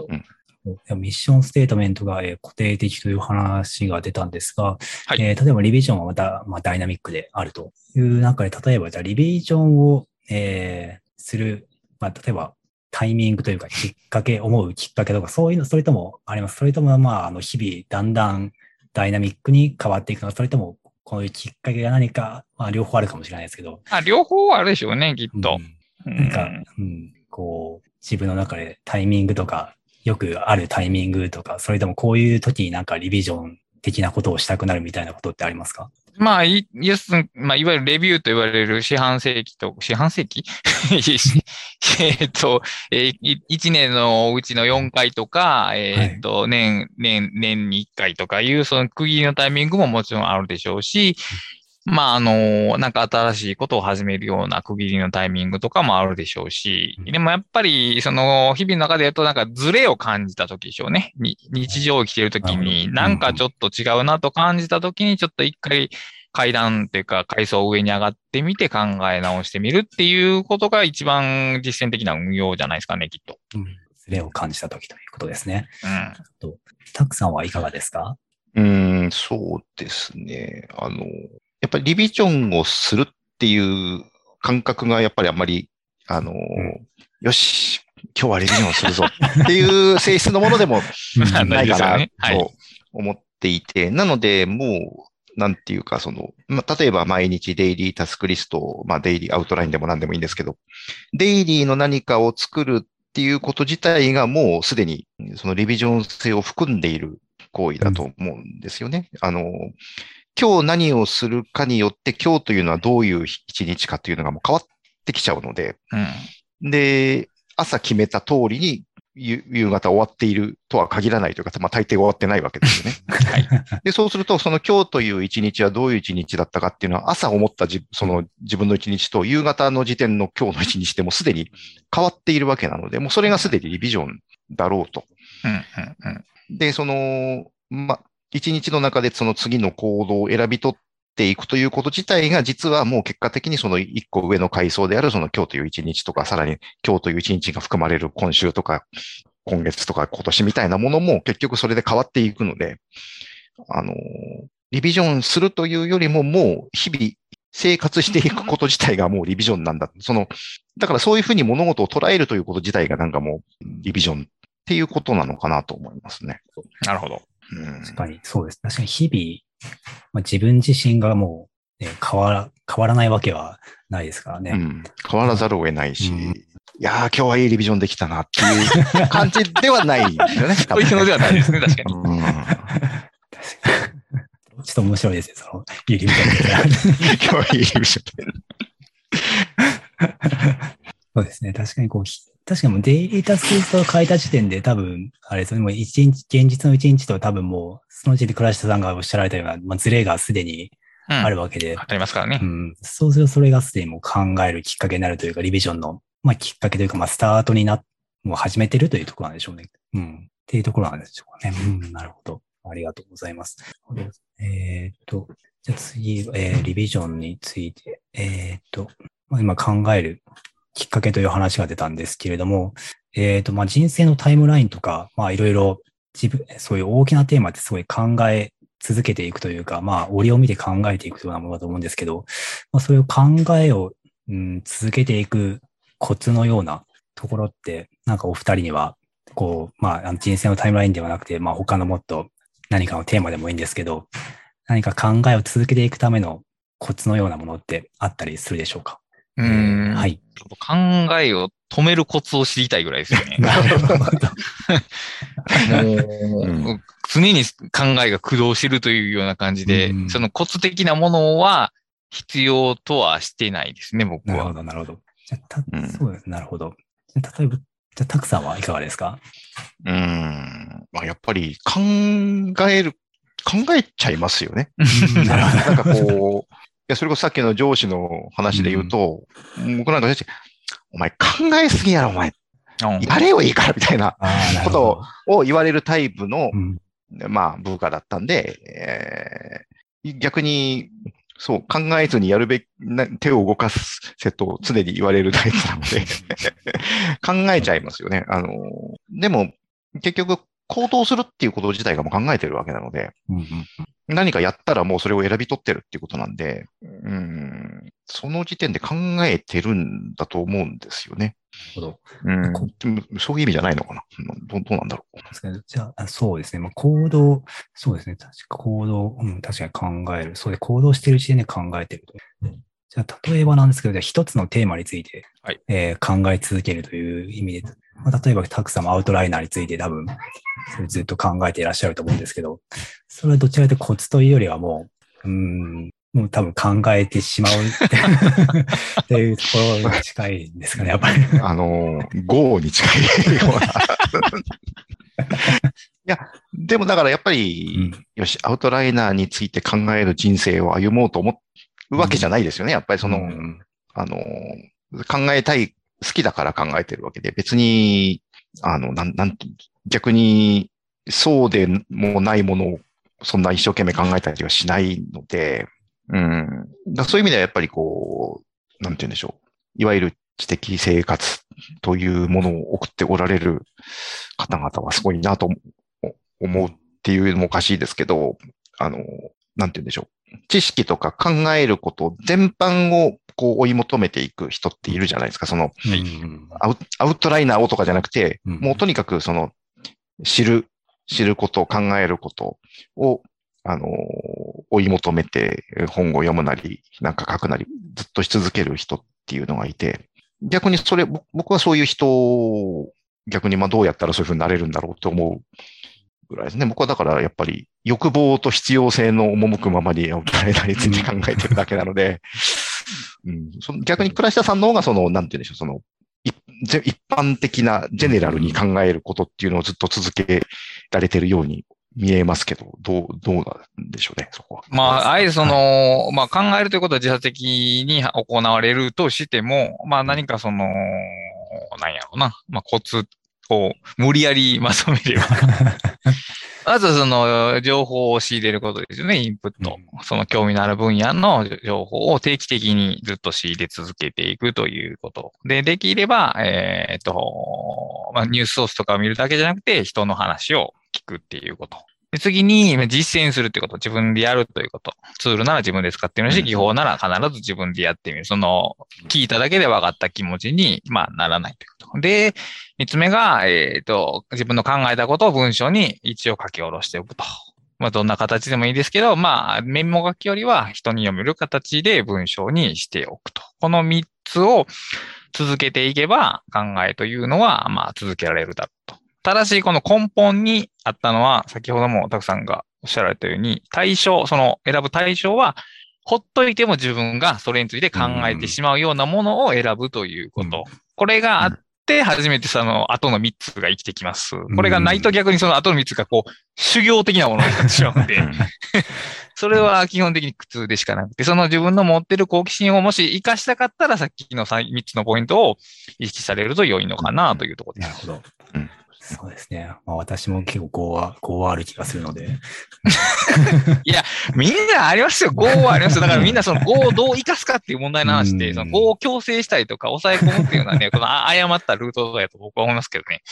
ミッションステートメントがえー固定的という話が出たんですが、はいえー例えばリビジョンはまた、まあ、ダイナミックであるという中で、例えばじゃあリビジョンを、えーする、まあ、例えばタイミングというかきっかけ、思うきっかけとか、そういうの、それともあります。それとも、まあ、あの、日々、だんだんダイナミックに変わっていくのか、それとも、こういうきっかけが何か、まあ、両方あるかもしれないですけど。あ両方あるでしょうね、きっと。うんなんか、うん、こう、自分の中でタイミングとか、よくあるタイミングとか、それでもこういう時になんかリビジョン的なことをしたくなるみたいなことってありますか？まあ、い、イエス、まあ、いわゆるレビューと言われる四半世紀と、四半世紀？えっと、えー、1年のうちの4回とか、えっと、年、年、年に1回とかいう、その区切りのタイミングももちろんあるでしょうし、まあ、あの、なんか新しいことを始めるような区切りのタイミングとかもあるでしょうし、でもやっぱり、その、日々の中で言うとなんかズレを感じた時でしょうね。に日常を生きている時に、なんかちょっと違うなと感じた時に、ちょっと一回階段っていうか階層を上に上がってみて考え直してみるっていうことが一番実践的な運用じゃないですかね、きっと。ズレを感じたときということですね。うん。タクさんはいかがですか？うーん、そうですね。あの、やっぱりリビジョンをするっていう感覚がやっぱりあんまり、あの、よし、今日はリビジョンをするぞっていう性質のものでも まあないかなと思っていて、なので、もう、なんていうか、その、まあ、例えば毎日デイリータスクリストを、まあ、デイリーアウトラインでも何でもいいんですけど、デイリーの何かを作るっていうこと自体がもうすでに、そのリビジョン性を含んでいる行為だと思うんですよね。あの、今日何をするかによって、今日というのはどういう一日かというのがもう変わってきちゃうので、うん。で、朝決めた通りに夕夕方終わっているとは限らないというか、まあ大抵終わってないわけですよね。はい。で、そうすると、その今日という一日はどういう一日だったかっていうのは、朝思ったじその自分の一日と夕方の時点の今日の一日でもすでに変わっているわけなので、もうそれがすでにリビジョンだろうと。うん。うん。うん。で、その、ま、一日の中でその次の行動を選び取っていくということ自体が、実はもう結果的にその一個上の階層であるその今日という一日とか、さらに今日という一日が含まれる今週とか、今月とか今年みたいなものも結局それで変わっていくので、あの、リビジョンするというよりももう日々生活していくこと自体がもうリビジョンなんだ。その、だからそういうふうに物事を捉えるということ自体がなんかもうリビジョンっていうことなのかなと思いますね。なるほど。うん確かに、そうです。確かに日々、まあ、自分自身がもう、ね、変わら、変わらないわけはないですからね。うん、変わらざるを得ないし、うんいやー、今日はいいリビジョンできたなっていう感じではないんですよ ね。そういうのではないですね、確かに。うんちょっと面白いですね、その、ゆりみたいな。今日はいいリビジョン。そうですね。確かにこう、ひ確かにもうデイリータスクリストを書いた時点で多分、あれですよね、もう一日、現実の一日と多分もう、その時点で倉下さんがおっしゃられたような、まあ、ズレがすでにうん。あるわけで、ありますからねう。ん、そうするとそれがすでにもう考えるきっかけになるというか、リビジョンの、まあ、きっかけというか、まあ、スタートにな、もう始めてるというところなんでしょうね。うん。っていうところなんでしょうかね。うん、なるほど。ありがとうございます。えーっと、じゃあ次、えーリビジョンについて、えーっと、まあ、今考えるきっかけという話が出たんですけれども、えーと、まあ、人生のタイムラインとか、まあ、いろいろ自分、そういう大きなテーマってすごい考え続けていくというか、まあ、折を見て考えていくようなものだと思うんですけど、まあ、そういう考えを、うん、続けていくコツのようなところって、なんかお二人には、こう、まあ、人生のタイムラインではなくて、まあ、他のもっと何かのテーマでもいいんですけど、何か考えを続けていくためのコツのようなものってあったりするでしょうか？はい。考えを止めるコツを知りたいぐらいですよね。なるほど。常に考えが駆動してるというような感じで、うんそのコツ的なものは必要とはしてないですね、僕は。なるほど、なるほど。じゃあたうんそうです。なるほど。じゃあ例えば、じゃあ、たくさんはいかがですか？うん。まあ、やっぱり考える、考えちゃいますよね。なるほなんかこう、いや、それこそさっきの上司の話で言うと、僕なんかお前考えすぎやろ、お前。うんやれよいいから、みたいなことど。を言われるタイプのう、んまあ、部下だったんで、えー逆に、そう、考えずにやるべき、な手を動かすせと常に言われるタイプなので、考えちゃいますよね。あの、でも、結局、行動するっていうこと自体がもう考えてるわけなので、うんうん何かやったらもうそれを選び取ってるっていうことなんで、うん、その時点で考えてるんだと思うんですよね。なるほど。うんそういう意味じゃないのかな。どうどうなんだろですけどじゃああ、そうですね。まあ、行動、そうですね。確か行動、うん、確かに考える。そうで、行動している時点で考えてると。じゃあ、例えばなんですけど、じゃあ一つのテーマについて、はいえー考え続けるという意味で、まあ、例えば、たくさんもアウトライナーについて多分、それずっと考えていらっしゃると思うんですけど、それはどちらかというとコツというよりはもう、うん、もう多分考えてしまうっていうところに近いんですかね、やっぱり。う。あの、GO に近いような。いや、でもだからやっぱり、よし、アウトライナーについて考える人生を歩もうと思うわけじゃないですよね。やっぱりその、うんあの、考えたい、好きだから考えてるわけで、別に、あの、なん、なんて、逆に、そうでもないものを、そんな一生懸命考えたりはしないので、うん。だそういう意味ではやっぱりこう、なんて言うんでしょう。いわゆる知的生活というものを送っておられる方々はすごいなと思うっていうのもおかしいですけど、あの、なんて言うんでしょう。知識とか考えること全般をこう追い求めていく人っているじゃないですか。その、アウトライナーをとかじゃなくて、うんもうとにかくその、知る、知ること、考えることを、あの、追い求めて本を読むなり、なんか書くなり、ずっとし続ける人っていうのがいて、逆にそれ、ぼ僕はそういう人を逆にまあどうやったらそういうふうになれるんだろうと思うぐらいですね。僕はだからやっぱり欲望と必要性の赴くままにアウトライナーについて考えてるだけなので、うん、その逆に倉下さんの方がその、なんて言うんでしょう、その、一般的なジェネラルに考えることっていうのをずっと続けられてるように見えますけど、どう、どうなんでしょうね、そこは。まあ、あえてその、まあ考えるということは自発的に行われるとしても、まあ何かその、なんやろうな、まあコツを無理やりまとめれば。まずその情報を仕入れることですよね、インプット。その興味のある分野の情報を定期的にずっと仕入れ続けていくということ。で、できれば、えっ、と、まあ、ニュースソースとかを見るだけじゃなくて、人の話を聞くっていうこと。で次に、実践するってこと。自分でやるということ。ツールなら自分で使ってみるし、技法なら必ず自分でやってみる。その、聞いただけで分かった気持ちに、まあ、ならないということ。で、三つ目が、えっ、と、自分の考えたことを文章に一応書き下ろしておくと。まあ、どんな形でもいいですけど、まあ、メモ書きよりは人に読める形で文章にしておくと。この三つを続けていけば、考えというのは、まあ、続けられるだろうと。ただし、この根本にあったのは、先ほどもたくさんがおっしゃられたように、対象、その選ぶ対象は、ほっといても自分がそれについて考えてしまうようなものを選ぶということ。これがあって、初めてその後の3つが生きてきます。これがないと逆にその後の3つがこう、修行的なものになってしまうので、それは基本的に苦痛でしかなくて、その自分の持ってる好奇心をもし活かしたかったら、さっきの3つのポイントを意識されると良いのかなというところです。なるほど。うんそうですね。まあ私も結構5は、5はある気がするので。みんなありますよ。業はありますよ。だからみんなその業をどう活かすかっていう問題の話で、うんその業を強制したりとか抑え込むっていうのはね、このあ誤ったルートだと僕は思いますけどね。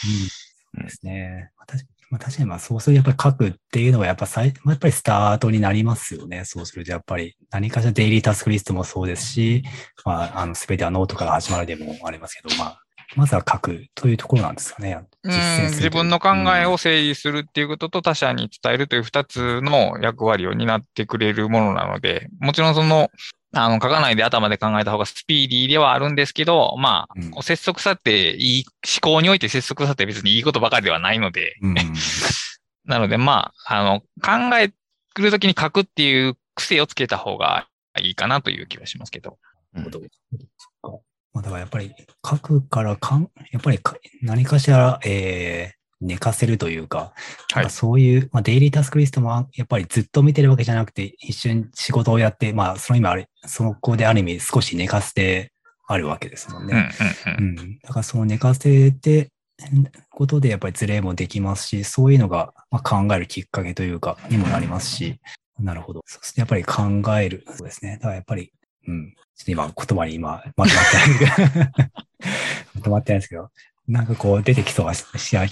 うんですね。私まあ、確かにまあそうするとやっぱり書くっていうのはやっぱ最、まあ、やっぱりスタートになりますよね。そうするとやっぱり何かしらデイリータスクリストもそうですし、まあ、あの、すべてはノートから始まるでもありますけど、まあ、まずは書くというところなんですかね。自分の考えを整理するっていうことと他者に伝えるという二つの役割を担ってくれるものなので、もちろんその、あの、書かないで頭で考えた方がスピーディーではあるんですけど、まあ、うんこう節則さっていい、思考において節則さって別にいいことばかりではないので、うん。なのでまあ、あの、考えるときに書くっていう癖をつけた方がいいかなという気がしますけど。うんまあ、だからやっぱり書くからかん、やっぱりか何かしら、えー寝かせるというか、はいそういう、まあ、デイリータスクリストもやっぱりずっと見てるわけじゃなくて、一瞬仕事をやって、まあ、その今あれ、その子である意味少し寝かせてあるわけですもんうん、うんね。、うん。うん。だからその寝かせて、ことでやっぱりズレもできますし、そういうのが、まあ、考えるきっかけというか、にもなりますし、なるほど。そうですね。やっぱり考える。そうですね。だからやっぱり、うん。ちょっと今、言葉に今、まとまってない まとまってないんですけど、なんかこう出てきそうなし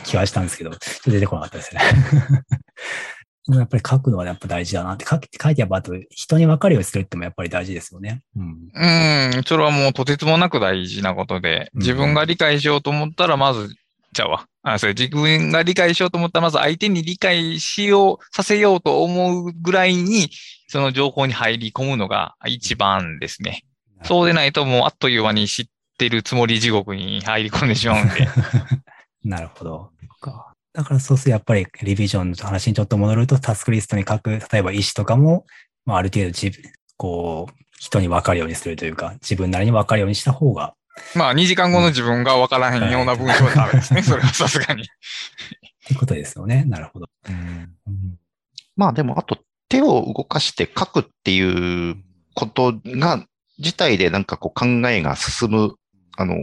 気はしたんですけど、ちょっと出てこなかったですね。でもやっぱり書くのはやっぱ大事だなって、書き書いてやっぱあと人に分かるようにするってもやっぱり大事ですよね。うん。うん、それはもうとてつもなく大事なことで、うん自分が理解しようと思ったら、まず、じゃあわ、あ、それ自分が理解しようと思ったら、まず相手に理解しよう、させようと思うぐらいに、その情報に入り込むのが一番ですね。そうでないともうあっという間に知ってるつもり地獄に入り込んでしまうんで。なるほど。かだからそうするとやっぱりリビジョンの話にちょっと戻ると、タスクリストに書く、例えば意思とかも、まあ、ある程度自分、こう、人に分かるようにするというか、自分なりに分かるようにした方が、まあ、2時間後の自分がわからへんような文章はダメですね。それはさすがに。ってことですよね。なるほど。うんまあでも、あと手を動かして書くっていうことが、自体でなんかこう考えが進む、あのー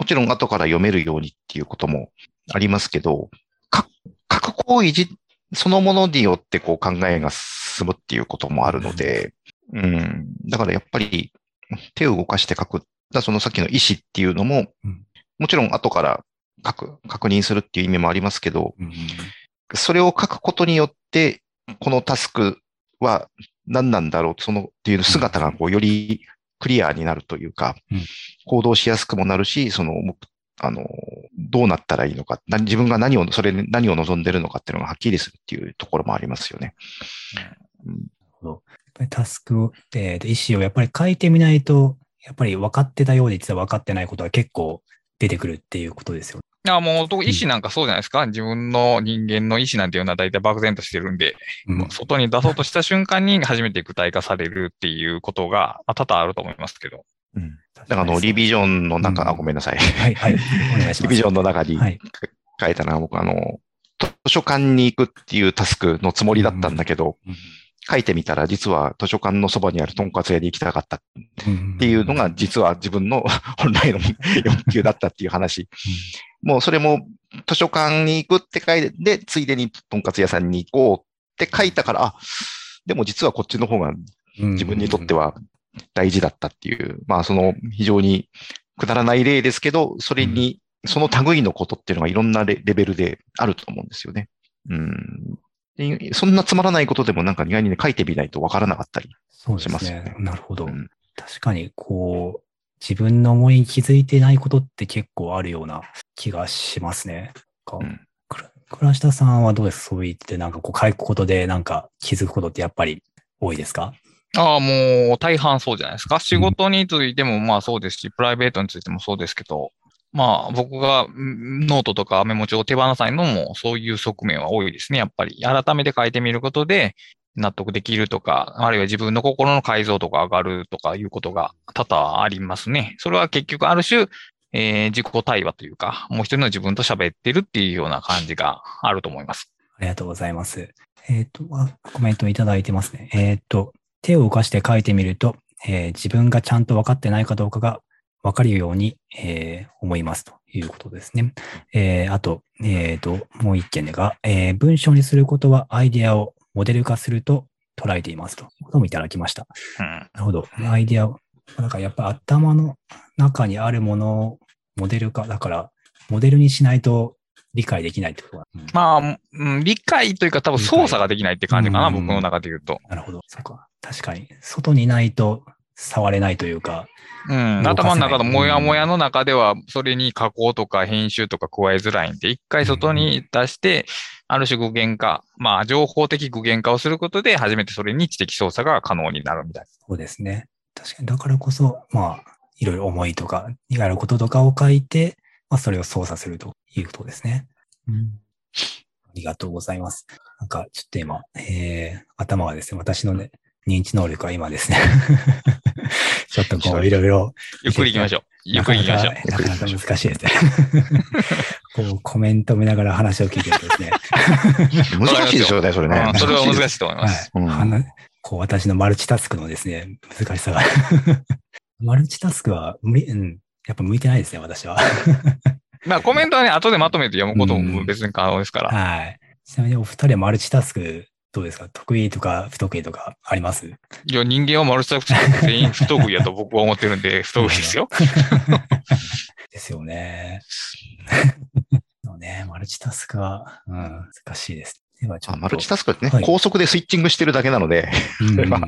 もちろん後から読めるようにっていうこともありますけど、書書く行為自そのものによってこう考えが進むっていうこともあるので、うん。だからやっぱり手を動かして書くっだそのさっきの意思っていうのも、うん。もちろん後から確確認するっていう意味もありますけど、うんそれを書くことによって、このタスクは何なんだろう、そのっていう姿がこうよりクリアになるというか、うん。行動しやすくもなるし、その、もあの、どうなったらいいのか、な自分が何を、それに何を望んでるのかっていうのがはっきりするっていうところもありますよね。やっぱりタスクを、えーと意思をやっぱり書いてみないと、やっぱり分かってたようで実は分かってないことが結構出てくるっていうことですよ。いや、もう、と意思なんかそうじゃないですか？自分の人間の意思なんていうのは大体漠然としてるんで、うん外に出そうとした瞬間に初めて具体化されるっていうことが、まあ多々あると思いますけど。うん。だからあの、リビジョンの中、うんあ、ごめんなさい。はい、はい、お願いします。リビジョンの中にはい。書いたのは、僕あの、図書館に行くっていうタスクのつもりだったんだけど、うん書いてみたら実は図書館のそばにあるトンカツ屋に行きたかったっっていうのが実は自分の 本来の欲求だったっていう話。もうそれも図書館に行くって書いて、で、ついでにトンカツ屋さんに行こうって書いたから、あ、でも実はこっちの方が自分にとっては大事だったっていう、まあその非常にくだらない例ですけど、それに、その類のことっていうのがいろんなレレベルであると思うんですよね。うん。でそんなつまらないことでもなんか意外にね、書いてみないとわからなかったり。そうですしますよねね。なるほど。うん確かに、こう、自分の思いに気づいてないことって結構あるような気がしますね。かうんくら倉下さんはどうですか？そう言って、なんかこう書くことでなんか気づくことってやっぱり多いですか？ああ、もう大半そうじゃないですか。仕事についてもまあそうですし、プライベートについてもそうですけど、まあ僕がノートとかメモ帳を手放さないのもそういう側面は多いですね。やっぱり改めて書いてみることで納得できるとか、あるいは自分の心の解像度が上がるとかいうことが多々ありますね。それは結局ある種、えー自己対話というか、もう一人の自分と喋ってるっていうような感じがあると思います。ありがとうございます。えっ、とあ、コメントいただいてますね。えっ、と、手を動かして書いてみると、えー自分がちゃんと分かってないかどうかが分かるように、えー思いますということですね。えーあと、えっ、と、もう一件が、えー文章にすることはアイデアをモデル化すると捉えていますということもいただきました。うん。なるほど。アイデアを、なんかやっぱ頭の中にあるものをモデル化、だから、モデルにしないと理解できないってことは。うんまあ、うん理解というか多分操作ができないって感じかな、うん僕の中で言うと。なるほど。そうか。確かに。外にないと触れないというか。うん。頭の中のモヤモヤの中では、それに加工とか編集とか加えづらいんで、一回外に出して、ある種具現化、まあ、情報的具現化をすることで、初めてそれに知的操作が可能になるみたいそうですね。確かに。だからこそ、まあ、いろいろ思いとか、やることとかを書いて、まあ、それを操作するということですね。うん。ありがとうございます。なんか、ちょっと今、えー、頭がですね、私のね、認知能力は今ですね、ちょっとこう、いろいろ、な。ゆっくり行きましょう。ゆっくり行きましょう。なかなかなかなか難しいですね。こう、コメント見ながら話を聞いてるとですね、難しいですよね、それねうん。それは難い。しいと思います。はい。うん話こう、私のマルチタスクのですね、難しさが。マルチタスクは、むりうん、やっぱ向いてないですね、私は。まあ、コメントはね、後でまとめて読むことうんも別に可能ですから。はい。ちなみにお二人はマルチタスク、どうですか？得意とか不得意とかあります？いや、人間はマルチタスク全員不得意やと僕は思ってるんで、不得意ですよ。ですよね。のね、マルチタスクは、うん、難しいです。ではちょっと。あマルチタスクってね、はい高速でスイッチングしてるだけなので、うんれは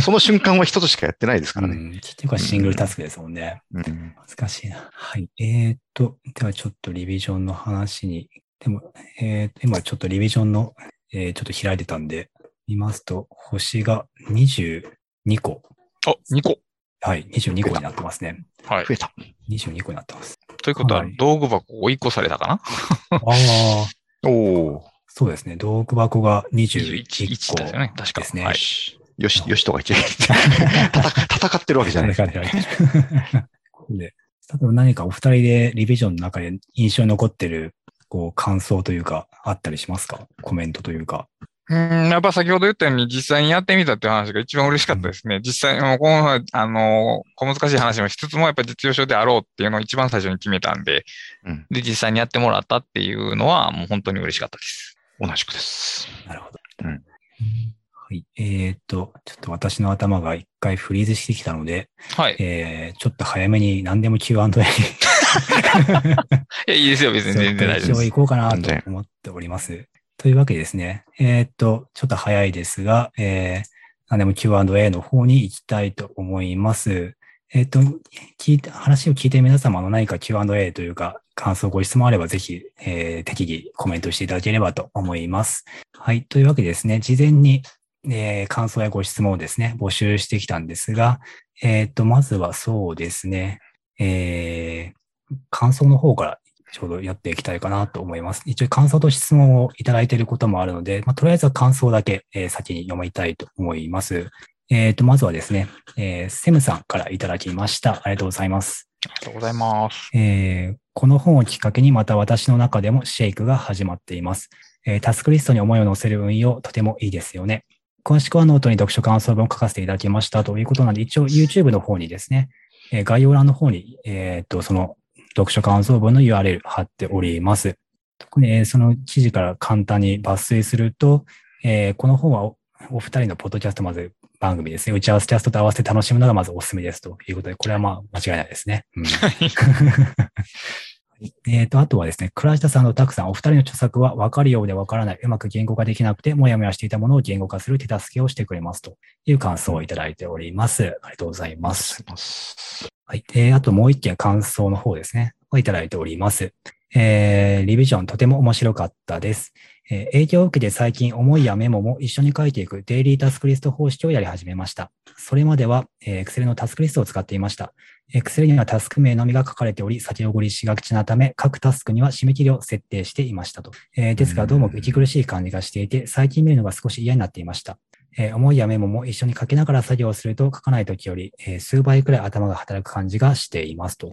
その瞬間は一つしかやってないですからね。うん、結局はシングルタスクですもんね。うん難しいな。はい。えー、っと、ではちょっとリビジョンの話に。でも、えー、っと、今ちょっとリビジョンの、えーちょっと開いてたんで、見ますと、星が22個。あ、2個。はい、22個になってますね。はい。増えた。22個になってます。ということははい、道具箱を1個されたかな？ああ、おお。そうですね。道具箱が21 ?21 個ですよね、確か。ですね。はい。よし、よしとか言って 戦戦ってるわけじゃない。で、例えば何かお二人でリビジョンの中で印象に残ってる、こう、感想というか、あったりしますか？コメントというか。うん、やっぱ先ほど言ったように実際にやってみたっていう話が一番嬉しかったですね。実際、もうこの、あの、小難しい話もしつつもやっぱ実用書であろうっていうのを一番最初に決めたんで、うんで、実際にやってもらったっていうのはもう本当に嬉しかったです。同じくです。なるほど。うんはい。えーっと、ちょっと私の頭が一回フリーズしてきたので、はい。えー、ちょっと早めに何でも Q&A にいや、いいですよ、別に全然大丈夫です。一応行こうかなと思っております。というわけでですね、えーっと、ちょっと早いですが、えー、何でも Q&A の方に行きたいと思います。えーっと、聞いた、話を聞いて皆様の何か Q&A というか、感想、ご質問あればぜひ、えー適宜コメントしていただければと思います。はい。というわけでですね、事前に、えー感想やご質問をですね、募集してきたんですが、えーっと、まずはそうですね、えー感想の方からちょうどやっていきたいかなと思います。一応感想と質問をいただいていることもあるので、まあ、とりあえずは感想だけ、えー先に読みたいと思います。えっ、と、まずはですね、えーセムさんからいただきました。ありがとうございます。ありがとうございます。えーこの本をきっかけにまた私の中でもシェイクが始まっています。えータスクリストに思いを乗せる運用、とてもいいですよね。詳しくはノートに読書感想文を書かせていただきましたということなんで、一応 YouTube の方にですね、えー概要欄の方に、えっ、と、その読書感想文の URL 貼っております。特に、えーその記事から簡単に抜粋すると、えーこの本はおお二人のポッドキャストまず番組ですね。打ち合わせキャストと合わせて楽しむのがまずおすすめですということで、これはまあ間違いないですね。うん えっと、あとはですね、倉下さんとたくさん、お二人の著作は分かるようで分からない、うまく言語化できなくて、もやもやしていたものを言語化する手助けをしてくれますという感想をいただいております。ありがとうございます。はい。えー、あともう一件感想の方ですね。をいただいております。えー、リビジョンとても面白かったです。えー影響を受けて最近思いやメモも一緒に書いていくデイリータスクリスト方式をやり始めました。それまでは、えー Excel のタスクリストを使っていました。Excel にはタスク名のみが書かれており、先送りしがちなため、各タスクには締め切りを設定していましたと。えーですが、どうも息苦しい感じがしていて、最近見るのが少し嫌になっていました。えー思いやメモも一緒に書きながら作業すると書かないときより、えー数倍くらい頭が働く感じがしていますと。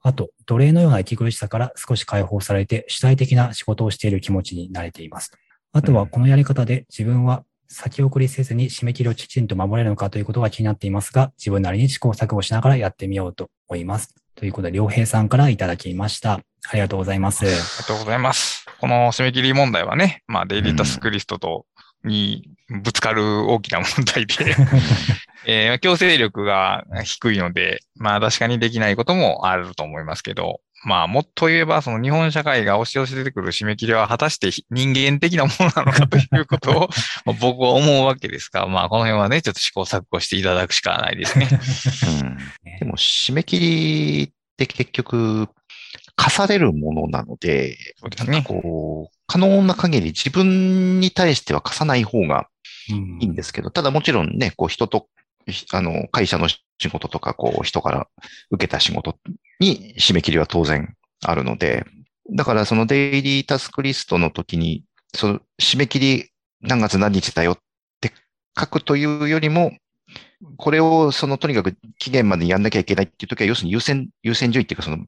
あと、奴隷のような息苦しさから少し解放されて主体的な仕事をしている気持ちに慣れています。あとは、このやり方で自分は先送りせずに締め切りをきちんと守れるのかということが気になっていますが、自分なりに試行錯誤しながらやってみようと思います。ということで、良平さんからいただきました。ありがとうございます。ありがとうございます。この締め切り問題はね、まあ、デイリータスクリストと、にぶつかる大きな問題で、えー強制力が低いので、まあ確かにできないこともあると思いますけど、まあもっと言えば、その日本社会が押し寄せてくる締め切りは果たして人間的なものなのかということを まあ僕は思うわけですが、まあこの辺はね、ちょっと試行錯誤していただくしかないですね。うんでも、締め切りって結局、課されるものなので、そうですね。こう、可能な限り自分に対しては課さない方がうんいいんですけど、ただもちろんね、こう人と、ひあの、会社の仕事とか、こう人から受けた仕事に締め切りは当然あるので、だからそのデイリータスクリストの時に、その締め切り何月何日だよって書くというよりも、これをそのとにかく期限までやんなきゃいけないっていう時は、要するに優先、優先順位っていうか、その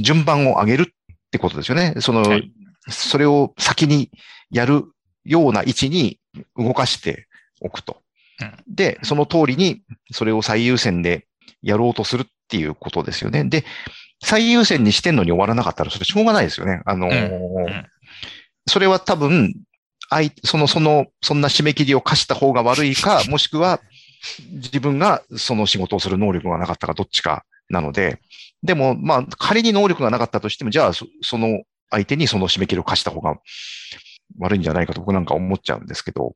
順番を上げるってことですよね。その、はいそれを先にやるような位置に動かしておくと。うんで、その通りにそれを最優先でやろうとするっていうことですよね。で、最優先にしてんのに終わらなかったらそれしょうがないですよね。あのーんそれは多分、あい、その、その、そんな締め切りを課した方が悪いか、もしくは自分がその仕事をする能力がなかったかどっちかなので、でも、まあ、仮に能力がなかったとしても、じゃあそ、その相手にその締め切りを課した方が悪いんじゃないかと僕なんか思っちゃうんですけど、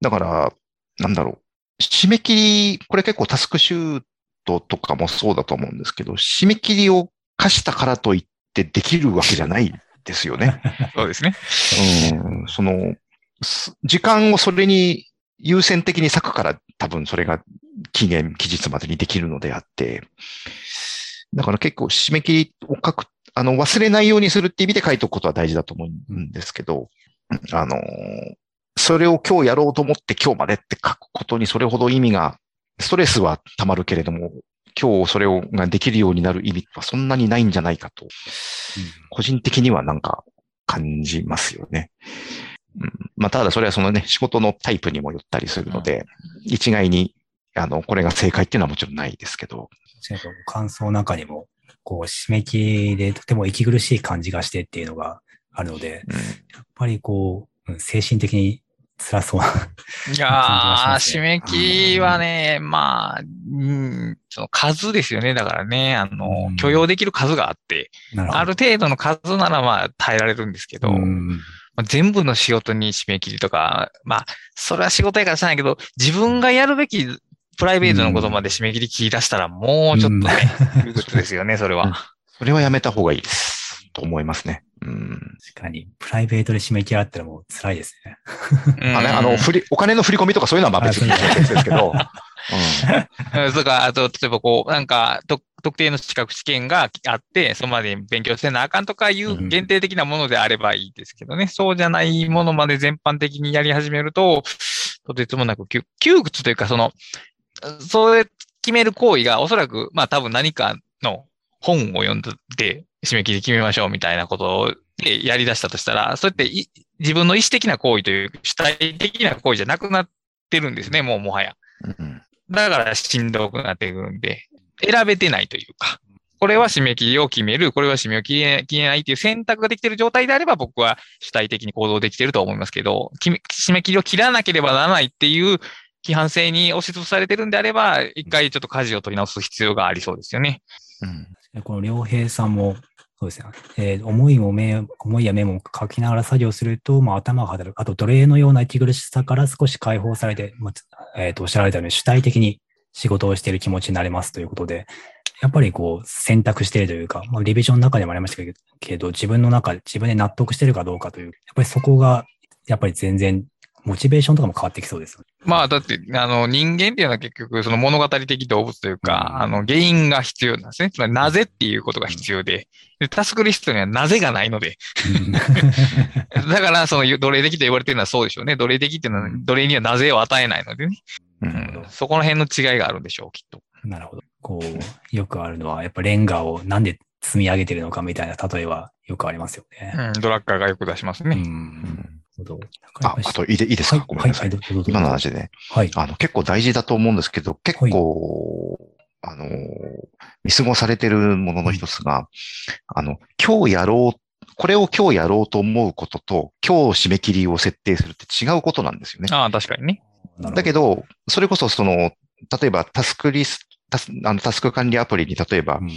だから、なんだろう。締め切り、これ結構タスクシュートとかもそうだと思うんですけど、締め切りを課したからといってできるわけじゃないですよね。そうですね。うん、その、す時間をそれに優先的に割くから多分それが期限、期日までにできるのであって、だから結構締め切りを書く、あの、忘れないようにするって意味で書いておくことは大事だと思うんですけど、あの、それを今日やろうと思って今日までって書くことにそれほど意味が、ストレスは溜まるけれども、今日それをができるようになる意味はそんなにないんじゃないかと、個人的にはなんか感じますよね。うん、まあ、ただそれはそのね、仕事のタイプにもよったりするので、一概に、あの、これが正解っていうのはもちろんないですけど、感想の中にも、こう、締め切りでとても息苦しい感じがしてっていうのがあるので、うんやっぱりこう、うん精神的に辛そうな。いやー、締め切りはね、まあ、うん、その数ですよね。だからね、あのうん、許容できる数があって。ある程度の数ならまあ耐えられるんですけど、うんまあ全部の仕事に締め切りとか、まあ、それは仕事やからしないけど、自分がやるべきプライベートのことまで締め切り切り出したら、もうちょっとね、いうことですよね、それうんは。それはやめた方がいいです。と思いますね。うん。確かに、プライベートで締め切られたらもう辛いですね。まあね、あの、振り、お金の振り込みとかそういうのはまあ別にですけど、うんとか、あと、例えばこう、なんか、と特定の資格試験があって、そこまで勉強せなあかんとかいううん限定的なものであればいいですけどね。そうじゃないものまで全般的にやり始めると、とてつもなく窮窮屈というか、その、それ決める行為がおそらく、まあ多分何かの本を読んで締め切り決めましょうみたいなことでやり出したとしたら、それってい自分の意思的な行為という主体的な行為じゃなくなってるんですね、もうもはや。うんだからしんどくなってくるんで、選べてないというか、これは締め切りを決める、これは締めを切れ切れないっていう選択ができている状態であれば僕は主体的に行動できていると思いますけど、決め締め切りを切らなければならないっていう規範性に押しつぶされてるんであれば、一回ちょっと舵を取り直す必要がありそうですよね。うんこの良平さんも、そうですね。えー思いもメ思いやメモを書きながら作業すると、まあ、頭が働く。あと、奴隷のような息苦しさから少し解放されて、まあえーと、おっしゃられたように主体的に仕事をしている気持ちになれますということで、やっぱりこう、選択しているというか、まあ、リビジョンの中でもありましたけど、けど自分の中で、自分で納得しているかどうかという、やっぱりそこが、やっぱり全然、モチベーションとかも変わってきそうですよね。まあ、だって、あの、人間っていうのは結局、その物語的動物というか、うんあの、原因が必要なんですね。つまり、なぜっていうことが必要で、でタスクリストにはなぜがないので、だから、その奴隷的と言われてるのはそうでしょうね。奴隷的っていうのは、奴隷にはなぜを与えないのでね。ううんん、そこの辺の違いがあるんでしょう、きっと。なるほど。こう、よくあるのは、やっぱレンガをなんで積み上げてるのかみたいな例えはよくありますよね。うん、ドラッカーがよく出しますね。うん。ほど。あ、あと、いいでいいですか、ごめんなさい。はい、はい、今の話でね、はい。あの、結構大事だと思うんですけど、結構、あの、見過ごされてるものの一つが、あの、今日やろう、これを今日やろうと思うことと、今日締め切りを設定するって違うことなんですよね。ああ、確かにね。だけど、それこそその、例えばタスクリスタス、あのタスク管理アプリに例えば、うん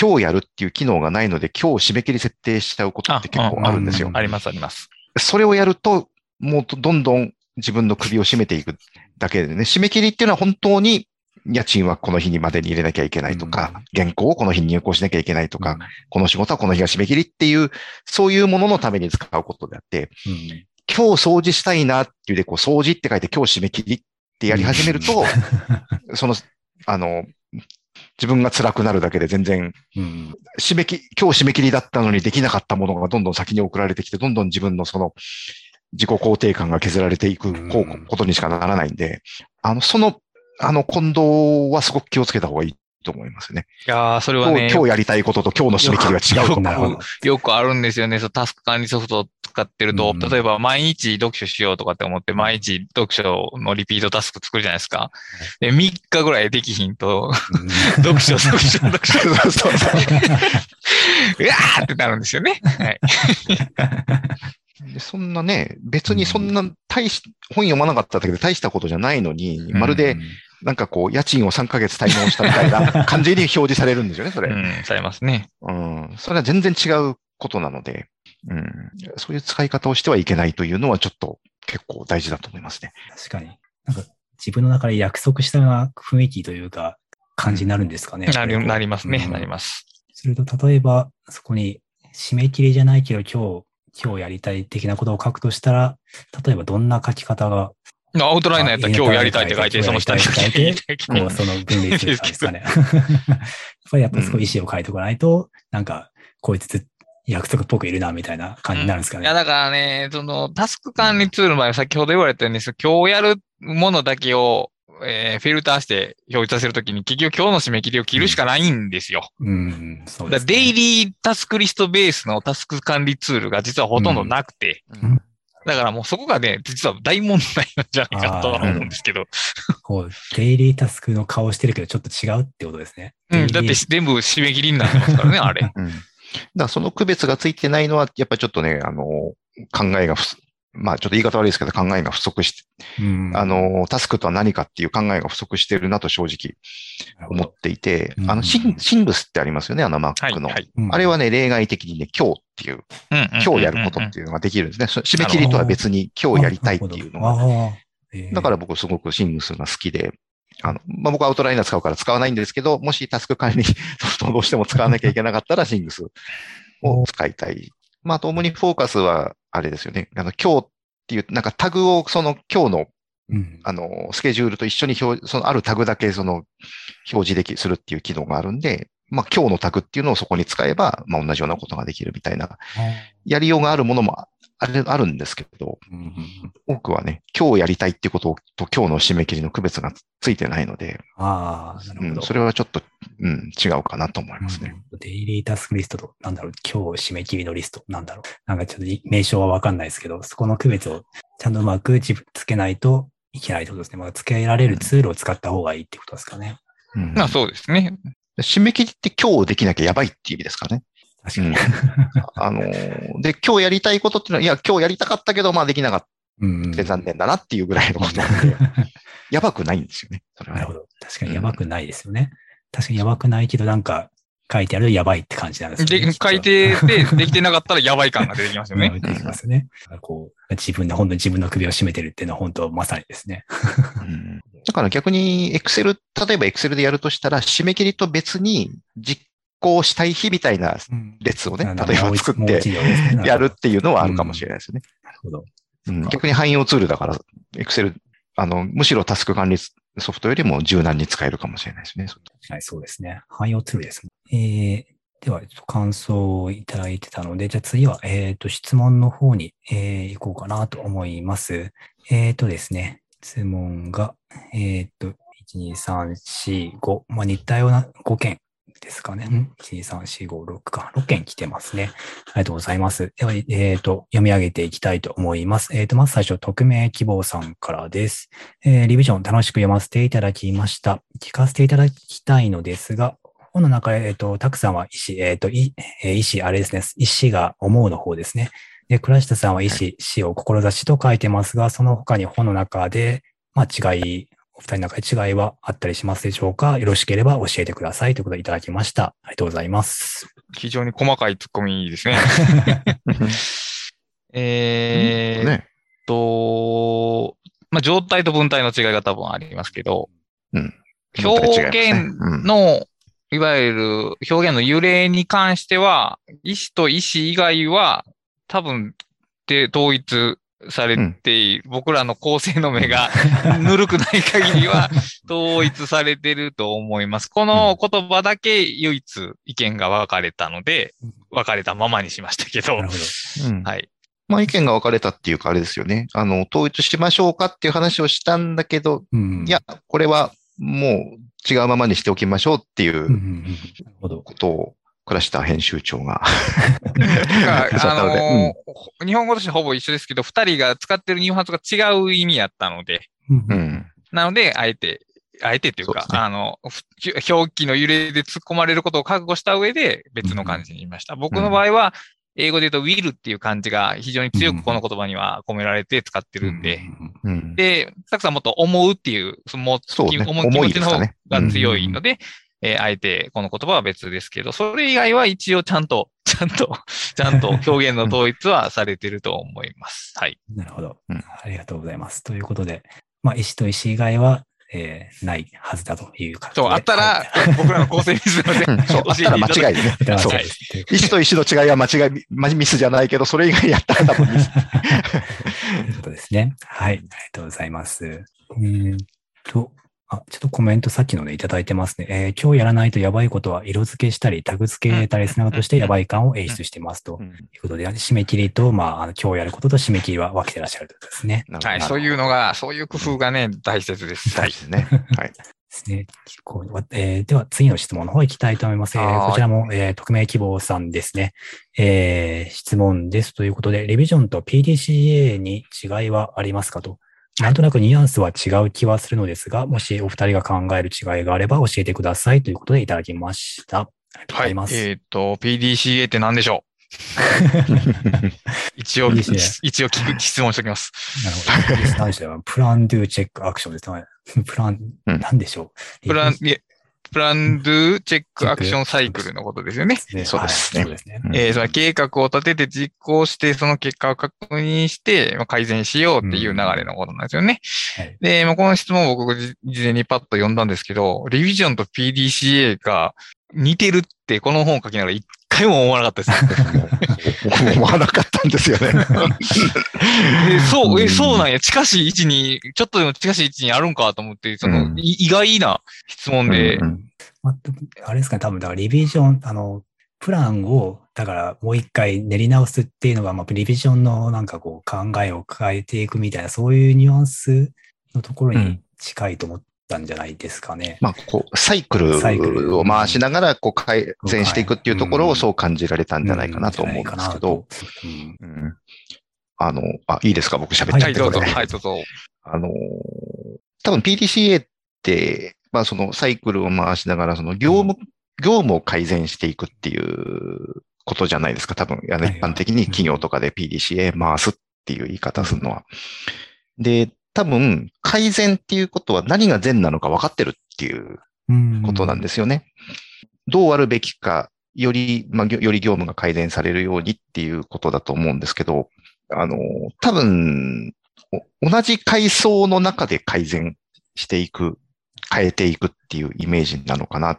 今日やるっていう機能がないので、今日締め切り設定しちゃうことって結構あるんですようん。あります、あります。それをやると、もうどんどん自分の首を絞めていくだけでね、締め切りっていうのは本当に家賃はこの日にまでに入れなきゃいけないとか、原稿をこの日に入稿しなきゃいけないとか、この仕事はこの日が締め切りっていう、そういうもののために使うことであって、うん。今日掃除したいなっていうで、こう掃除って書いて今日締め切りってやり始めると、その、あの、自分が辛くなるだけで全然、うん。締め切、今日締め切りだったのにできなかったものがどんどん先に送られてきて、どんどん自分のその自己肯定感が削られていくことにしかならないんで、あの、その、あの、混同はすごく気をつけた方がいいと思いますね。いやそれはね、今日やりたいことと今日の締め切りが違うとなるほど。よくあるんですよね。そうタスク管理ソフトを使ってると、うん例えば毎日読書しようとかって思って、毎日読書のリピートタスク作るじゃないですか。で、3日ぐらいできひんと、読書、読書、読書、そうそうそうわーってなるんですよね。はい。でそんなね、別にそんな大し、本読まなかっただけで大したことじゃないのに、まるで、なんかこう、家賃を3ヶ月滞納したみたいな 感じに表示されるんですよね、それ。うん、されますね。うん。それは全然違うことなので、うん。そういう使い方をしてはいけないというのはちょっと結構大事だと思いますね。確かに。なんか自分の中で約束したような雰囲気というか、感じになるんですかね。なり、なりますね、うんなります。すると、例えば、そこに締め切りじゃないけど、今日、今日やりたい的なことを書くとしたら、例えばどんな書き方が、アウトライナーやったら今日やりたいって書いて、その下に書いて、こ う、その分類するんですかね。やっぱりやっぱそこ意思を書いておかないと、なんか、こいつ約束っぽくいるな、みたいな感じになるんですかね。いや、だからね、その、タスク管理ツールの場合は先ほど言われたように、今日やるものだけを、えーフィルターして表示させるときに、結局今日の締め切りを切るしかないんですよ。うん、そうだからです、ね。デイリータスクリストベースのタスク管理ツールが実はほとんどなくて、うんだからもうそこがね、実は大問題なんじゃないかとは思うんですけど、こう、デイリータスクの顔してるけど、ちょっと違うってことですね。うん、だって全部締め切りになってますからね、あれ。うん。だからその区別がついてないのは、やっぱりちょっとね、あの、考えがふまあちょっと言い方悪いですけど考えが不足して、うんあ、の、タスクとは何かっていう考えが不足してるなと正直思っていてう、んあの、シンシングスってありますよね、あのはい。Mac の。あれはね、例外的にね、今日っていう、今日やることっていうのができるんですね。そ締め切りとは別に今日やりたいっていうのが。だから僕すごくシングスが好きで、あの、まあ、僕はアウトライナー使うから使わないんですけど、もしタスク管理ソフトをどうしても使わなきゃいけなかったらシングスを使いたい。まあ、あと、オムニフォーカスは、あれですよね。あの、今日っていう、なんかタグをその今日の、うんあの、スケジュールと一緒に表、そのあるタグだけその表示でき、するっていう機能があるんで、まあ、今日のタグっていうのをそこに使えば、まあ、同じようなことができるみたいな、やりようがあるものもあれ、あるんですけど、うんうん多くはね、今日やりたいってことと今日の締め切りの区別がついてないので、ああ、なるほど。うん、それはちょっと、うん、違うかなと思いますね。うんデイリータスクリストと、なんだろう、今日締め切りのリスト、なんだろう。なんかちょっと名称はわかんないですけど、そこの区別をちゃんとうまくつけないといけないってことですね。まあ、つけられるツールを使った方がいいってことですかね。うんまあそうですね。締め切りって今日できなきゃやばいっていう意味ですからね。確かに。あのーで、今日やりたいことっていうのは、いや、今日やりたかったけど、まあできなかっうんうんた残念だなっていうぐらいのことなんで、やばくないんですよね。それはねなるほ。ど。確かにやばくないですよね。確かにやばくないけど、なんか書いてあるやばいって感じなんですよね。で、書いてて、できてなかったらやばい感が出てきますよね。うん出てきますよね。こう、自分で、本当に自分の首を絞めてるっていうのは本当まさにですね。うんだから逆に、エクセル、例えばエクセルでやるとしたら、締め切りと別に実行したい日みたいな列をね、例えば作ってやるっていうのはあるかもしれないですね。なるほど。うん逆に汎用ツールだから、エクセル、あの、むしろタスク管理ソフトよりも柔軟に使えるかもしれないですね。はい、そうですね。汎用ツールですね。えー、では、ちょっと感想をいただいてたので、じゃあ次は、えっ、と、質問の方に、えー、行こうかなと思います。えっ、とですね、質問が、えっ、と、1、2、3、4、5、まあ、似たような5件ですかね。ん ?1、2、3、4、5、6か。6件来てますね。ありがとうございます。では、えっ、と、読み上げていきたいと思います。えっ、と、まず最初、匿名希望さんからです。えーリビジョン楽しく読ませていただきました。聞かせていただきたいのですが、本の中で、えっ、と、たくさんは石、えっ、と、い、えー石、あれですね、石が思うの方ですね。で、倉下さんは石、死を志と書いてますが、その他に本の中で、まあ違い、お二人の中で違いはあったりしますでしょうか？よろしければ教えてくださいということでいただきました。ありがとうございます。非常に細かいツッコミですね。えーっね。と、まあ、状態と文体の違いが多分ありますけど、うん表現うんの、いわゆる表現の揺れに関しては、意思と意思以外は、多分、で統一されている、僕らの構成の目が ぬるくない限りは 統一されてると思います。この言葉だけ唯一意見が分かれたので、分かれたままにしましたけどど。うんはい。まあ意見が分かれたっていうかあれですよね。あの、統一しましょうかっていう話をしたんだけど、うんいや、これはもう違うままにしておきましょうっていう。ことを、倉下編集長が。あなので。のー日本語としてほぼ一緒ですけど、二人が使ってるニュアンスが違う意味やったので、うん。うん。うん。なので、あえて、あえてっていうか、そうね。あの、ふ表記の揺れで突っ込まれることを覚悟した上で別の漢字に言いました。僕の場合は、英語で言うと will っていう漢字が非常に強くこの言葉には込められて使ってるんで、うん。うん。で、たくさんもっと思うっていう、そのもそうね。思う気持ちの方が強いので、えーあえてこの言葉は別ですけど、それ以外は一応ちゃんと、ちゃんと、ちゃんと表現の統一はされてると思います。はい。なるほど。うんありがとうございます。ということで、まあ、石と石以外は、えーないはずだという形で。そう、あったらはい、僕らの構成ミスので、うん そう、あったら間違いでね。そうはい。石と石の違いは間違い、まミスじゃないけど、それ以外やったら多分ミス。ということですね。はい。ありがとうございます。えーっと、あ、ちょっとコメントさっきのでいただいてますね。えー今日やらないとやばいことは色付けしたり、タグ付けたりするなどとしてやばい感を演出してますということで、締め切りと、まあ、あの今日やることと締め切りは分けてらっしゃるということですね。はい、なるほどそういうのが、そういう工夫がね、大切です。はい。大事ですね。はい。ですね。こうえーでは次の質問の方行きたいと思います。えーはいこちらも、えー匿名希望さんですね。えー質問ですということで、レビジョンと PDCA に違いはありますかと。なんとなくニュアンスは違う気はするのですが、もしお二人が考える違いがあれば教えてくださいということでいただきました。ありがとうごはいざいま。す。えっ、と、PDCA って何でしょ 一応、一応聞く、質問しておきます。なるほど。何でしょうプラン、ドゥ、チェック、アクションですね。プラン、うんなんでしょう？プラン、プラン、ドゥ、チェック、ク。アクションサイクルのことですよね。ね。そうですね。えーその計画を立てて実行して、その結果を確認して、まあ改善しようっていう流れのことなんですよね。はい。で、まあ、この質問を僕じ事前にパッと読んだんですけど、リビジョンと PDCA が似てるってこの本を書きながら一回も思わなかったです。僕 も思わなかったんですよね。え そう、え、うんそうなんや。近しい位置に、ちょっとでも近しい位置にあるんかと思って、その、うんい意外な質問で、うんうんまああれですかね、多分、だからリビジョン、あの、プランを、だからもう一回練り直すっていうのが、まあ、リビジョンのなんかこう考えを変えていくみたいな、そういうニュアンスのところにうん近いと思ったんじゃないですかね。まあ、こう、サイクルルを回しながら、こう、改善していくっていうところうんをそう感じられたんじゃないかなと思うんですけど、うんうんあの、あ、いいですか？僕喋っちゃはい、って、どうぞ。はい、どうぞ。あのー、多分 PDCA って、まあそのサイクルを回しながら、その業務、業務を改善していくっていうことじゃないですか？多分、あのはい一般的に企業とかで PDCA 回すっていう言い方するのは。で、多分、改善っていうことは何が善なのか分かってるっていううんことなんですよね。どうあるべきか、より、まあ、より業務が改善されるようにっていうことだと思うんですけど、あの、多分、お同じ階層の中で改善していく、変えていくっていうイメージなのかなっ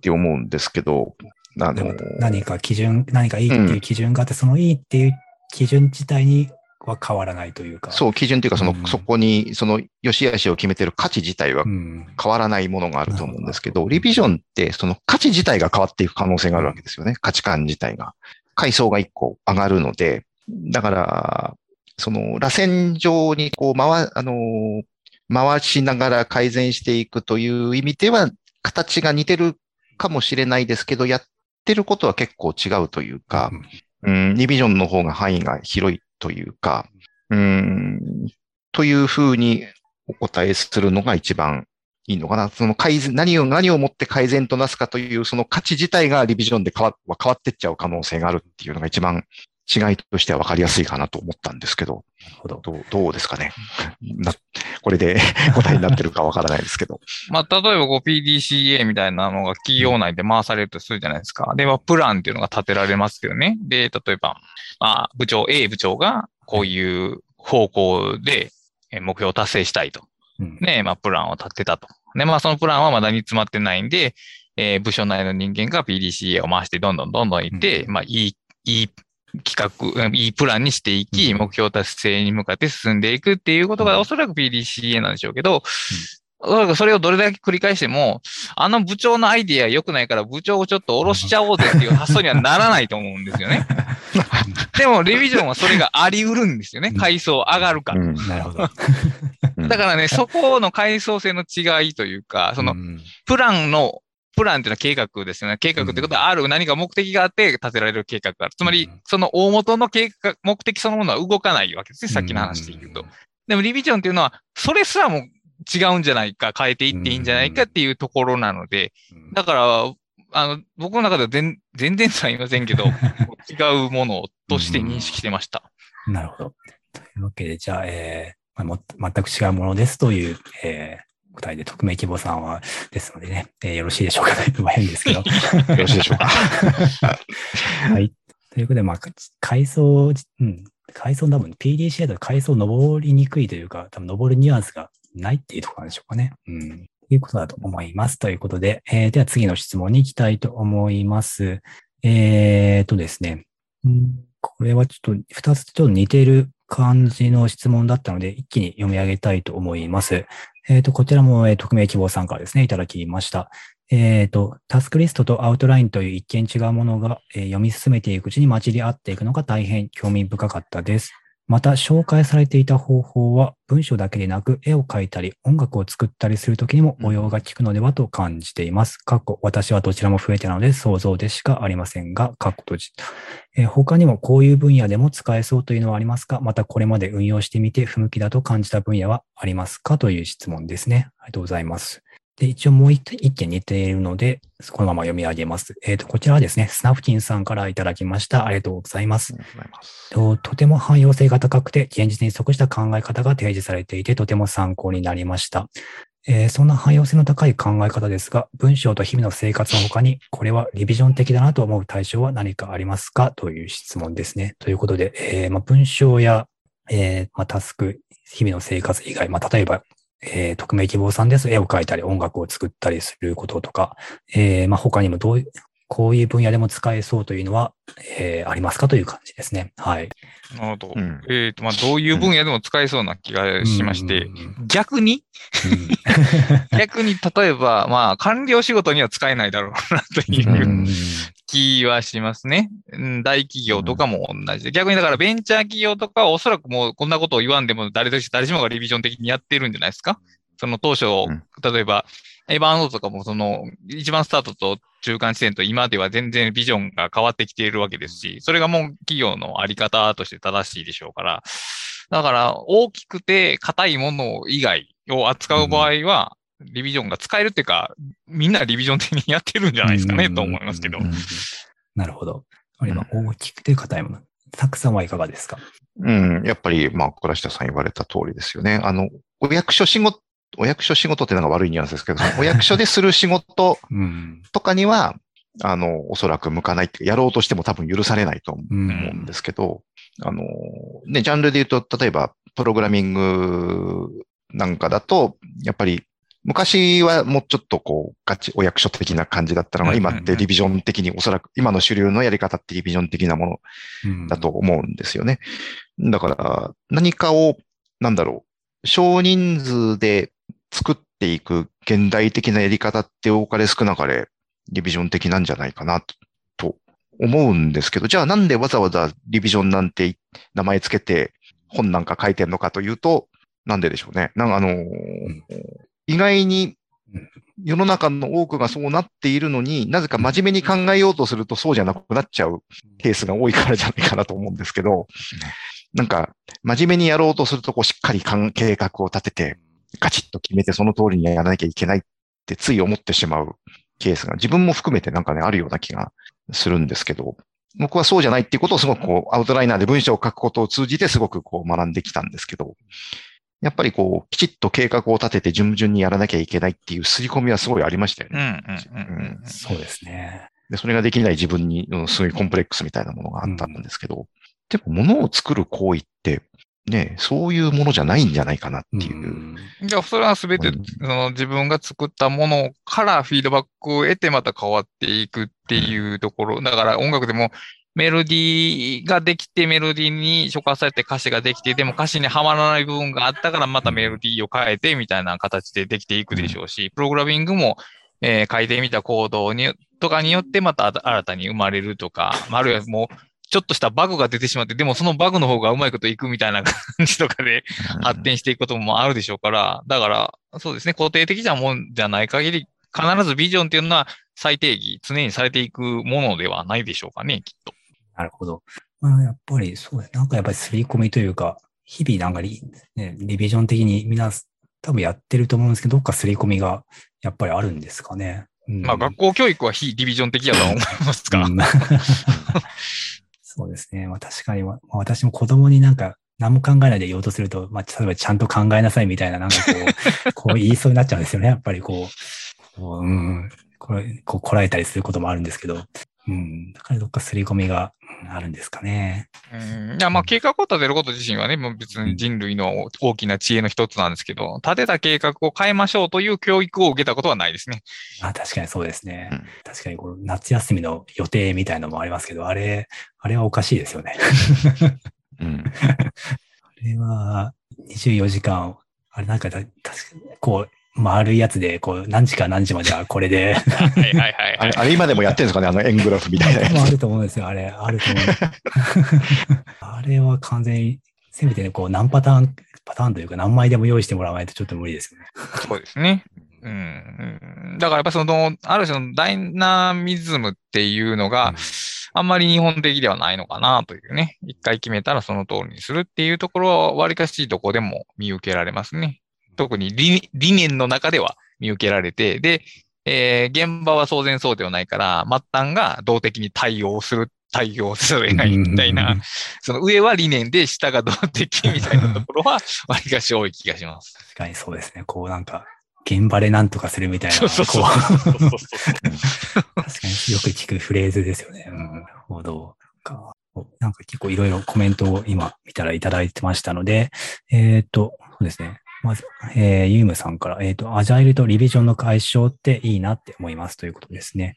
て思うんですけど、あのでも、何か基準、何かいいっていう基準があって、そのいいっていう基準自体には変わらないというか。そう、基準っていうか、その、うんそこに、その、良し悪しを決めてる価値自体はうん。変わらないものがあると思うんですけど、なるほどリビジョンってその価値自体が変わっていく可能性があるわけですよね。価値観自体が。階層が一個上がるので、だから、その螺旋状にこう回、あのー、回しながら改善していくという意味では、形が似てるかもしれないですけど、やってることは結構違うというか、うん、リビジョンの方が範囲が広いというか、うん、というふうにお答えするのが一番いいのかな。その改善、何を、何をもって改善となすかという、その価値自体がリビジョンで変わ変わってっちゃう可能性があるっていうのが一番違いとしては分かりやすいかなと思ったんですけど、ど。どうどうですかね。なこれで 答えになってるか分からないですけど。まあ、例えばこう PDCA みたいなのが企業内で回されるとするじゃないですか。で、まあ、プランっていうのが立てられますけどね。で、例えば、まあ、部長、A 部長がこういう方向でえ目標を達成したいと。うんね、まあ、プランを立てたと。で、まあ、そのプランはまだ煮詰まってないんで、えー部署内の人間が PDCA を回してどんどんどんどんいって、うんまあ、いい、いい企画、うんいいプランにしていき、うん目標達成に向かって進んでいくっていうことがうんおそらく PDCA なんでしょうけど、おそらくそれをどれだけ繰り返しても、あの部長のアイディア良くないから部長をちょっと下ろしちゃおうぜっていう発想にはならないと思うんですよね。でも、レビジョンはそれがあり得るんですよね。うん階層上がるから。うんなるほど。だからね、そこの階層性の違いというか、そのう、んプランの、プランっていうのは計画ですよね。計画ってことはある、何か目的があって立てられる計画がある。つまりうん、その大元の計画、目的そのものは動かないわけですね。さっきの話で言うと。でも、リビジョンっていうのは、それすらも違うんじゃないか、変えていっていいんじゃないかっていうところなので、うんだから、あの、僕の中では全全然とは言いませんけど、違うものとして認識してました。なるほど。というわけで、じゃあ、えーま全く違うものですという、えー答えで、匿名希望さんは、ですのでね、えーよろしいでしょうかね。まあ変ですけど。よろしいでしょうか。はい。ということで、まあ、階層、うん、階層多分 PDCA だと階層登りにくいというか、多分登るニュアンスがないっていうところなんでしょうかね。うん。ということだと思います。ということで、えーでは次の質問に行きたいと思います。えーとですね。うんこれはちょっと二つちょっと似ている感じの質問だったので、一気に読み上げたいと思います。えっ、と、こちらも、えー匿名希望参加ですね、いただきました。えっ、と、タスクリストとアウトラインという一見違うものが、えー読み進めていくうちに混じり合っていくのが大変興味深かったです。また、紹介されていた方法は、文章だけでなく、絵を描いたり、音楽を作ったりするときにも応用が効くのではと感じています。過去、私はどちらも増えてなので想像でしかありませんが、過去閉じ。えー他にもこういう分野でも使えそうというのはありますか？またこれまで運用してみて不向きだと感じた分野はありますか？という質問ですね。ありがとうございます。で、一応もう一一件似ているので、このまま読み上げます。えっ、と、こちらはですね、スナフキンさんからいただきました。ありがとうございますあ。りがとうございます。ととても汎用性が高くて、現実に即した考え方が提示されていて、とても参考になりました。えーそんな汎用性の高い考え方ですが、文章と日々の生活の他に、これはリビジョン的だなと思う対象は何かありますか？という質問ですね。ということで、えーまあ、文章や、えーまあ、タスク、日々の生活以外、まあ、例えば、えー匿名希望さんです。絵を描いたり、音楽を作ったりすることとか、えーまあ、他にもどういう、こういう分野でも使えそうというのは、えーありますかという感じですね。はい。なるほど。うんえっ、と、まあ、どういう分野でも使えそうな気がしまして、うん逆に？うん 逆に、例えば、まあ、官僚仕事には使えないだろうな、といううん気はしますね。うん大企業とかも同じで。逆にだからベンチャー企業とかはおそらくもうこんなことを言わんでも誰し誰しもがリビジョン的にやってるんじゃないですか？その当初、ん例えば、エヴァーノートとかもその一番スタートと中間地点と今では全然ビジョンが変わってきているわけですし、それがもう企業のあり方として正しいでしょうから、だから大きくて硬いもの以外を扱う場合は、リビジョンが使えるっていうか、みんなリビジョン的にやってるんじゃないですかね、と思いますけどうん。なるほど。あれは大きくて硬いもの。たくさんはいかがですか？うん、やっぱり、まあ、倉下さん言われた通りですよね。あの、お役所仕事、お役所仕事っていうのが悪いニュアンスですけど、お役所でする仕事 うん。とかには、あの、おそらく向かないってやろうとしても多分許されないと思う。うんんですけど、あの、ね、ジャンルで言うと、例えば、プログラミングなんかだと、やっぱり、昔はもうちょっとこう、ガチお役所的な感じだったのが、今ってリビジョン的に、おそらく今の主流のやり方ってリビジョン的なものうんだと。思うんですよね。だから、何かを、なんだろう、少人数で作っていく現代的なやり方って多かれ少なかれ、リビジョン的なんじゃないかなと、と思うんですけど、じゃあなんでわざわざリビジョンなんて名前つけて本なんか書いてんのかというと、なんででしょうね。なんかあのー意外にうん。世の中の多くがそうなっているのになぜか真面目に考えようとするとそうじゃなくなっちゃうケースが多いからじゃないかなと思うんですけど、なんか、真面目にやろうとすると、こう、しっかり考計画を立てて、ガチッと決めて、その通りにやらなきゃいけないってつい思ってしまうケースが、自分も含めてなんかね、あるような気がするんですけど、僕はそうじゃないっていうことをすごくこう、アウトライナーで文章を書くことを通じてすごくこう学んできたんですけど、やっぱりこう、きちっと計画を立てて順々にやらなきゃいけないっていう刷り込みはすごいありましたようんね。うんうんうん。そうですね。で、それができない自分に、うんすごいコンプレックスみたいなものがあったんですけど、でも物を作る行為って、ね、そういうものじゃないんじゃないかなっていう。んじゃあ、それはすべて、うんその自分が作ったものからフィードバックを得てまた変わっていくっていうところ。だから音楽でもメロディーができてメロディーに触発されて歌詞ができて、でも歌詞にはまらない部分があったからまたメロディーを変えてみたいな形でできていくでしょうし、プログラミングも、えー書いてみたコードにとかによってまた新たに生まれるとか、あるいはもうちょっとしたバグが出てしまって、でもそのバグの方がうまいこといくみたいな感じとかで、発展していくこともあるでしょうから、だから、そうですね、固定的なもんじゃない限り、必ずビジョンっていうのは再定義、常にされていくものではないでしょうかね、きっと。なるほど。まあ、やっぱりそうです。なんかやっぱり刷り込みというか、日々なんかリ,、ね、リビジョン的にみんな多分やってると思うんですけど、どっか刷り込みがやっぱりあるんですかね。うんまあ、学校教育は非ディビジョン的だとは思いますが。うんそうですね。まあ確かに、まあ私も子供になんか何も考えないで言おうとすると、まあ例えばちゃんと考えなさいみたいな、なんかこう、こう言いそうになっちゃうんですよね。やっぱりこう、こううん、これ、こうこらえたりすることもあるんですけど、うん、だからどっか刷り込みがうんあるんですかね。うんいや、まあ、計画を立てること自身はね、もう別に人類の大きな知恵の一つなんですけど、立てた計画を変えましょうという教育を受けたことはないですね。あ確かにそうですね。うん確かにこの夏休みの予定みたいなのもありますけど、あれ、あれはおかしいですよね。うん あれは24時間、あれなんかだ、確かにこう、丸いやつで、こう、何時から何時まではこれで、はいはいはいはい。あれあれ今でもやってるんですかね？あの円グラフみたいなやつ。あると思うんですよ、あれ。あると思う。あれは完全に、せめてね、こう、何パターン、パターンというか何枚でも用意してもらわないとちょっと無理ですよね。そうですね。うんうん。だからやっぱその、ある種のダイナミズムっていうのが、あんまり日本的ではないのかなというね。一回決めたらその通りにするっていうところは、わりかしどこでも見受けられますね。特に理理念の中では見受けられて、で、えー現場は当然そうではないから、末端が動的に対応する、対応せざるないみたいな、その上は理念で下が動的みたいなところは、わりかし多い気がします。確かにそうですね。こうなんか、現場でなんとかするみたいな、そうそうそう。確かによく聞くフレーズですよね。うん、なるほど。なんかなんか結構いろいろコメントを今見たらいただいてましたので、えっ、と、そうですね。まず、えー、ユームさんから、えっ、と、アジャイルとリビジョンの解消っていいなって思いますということですね。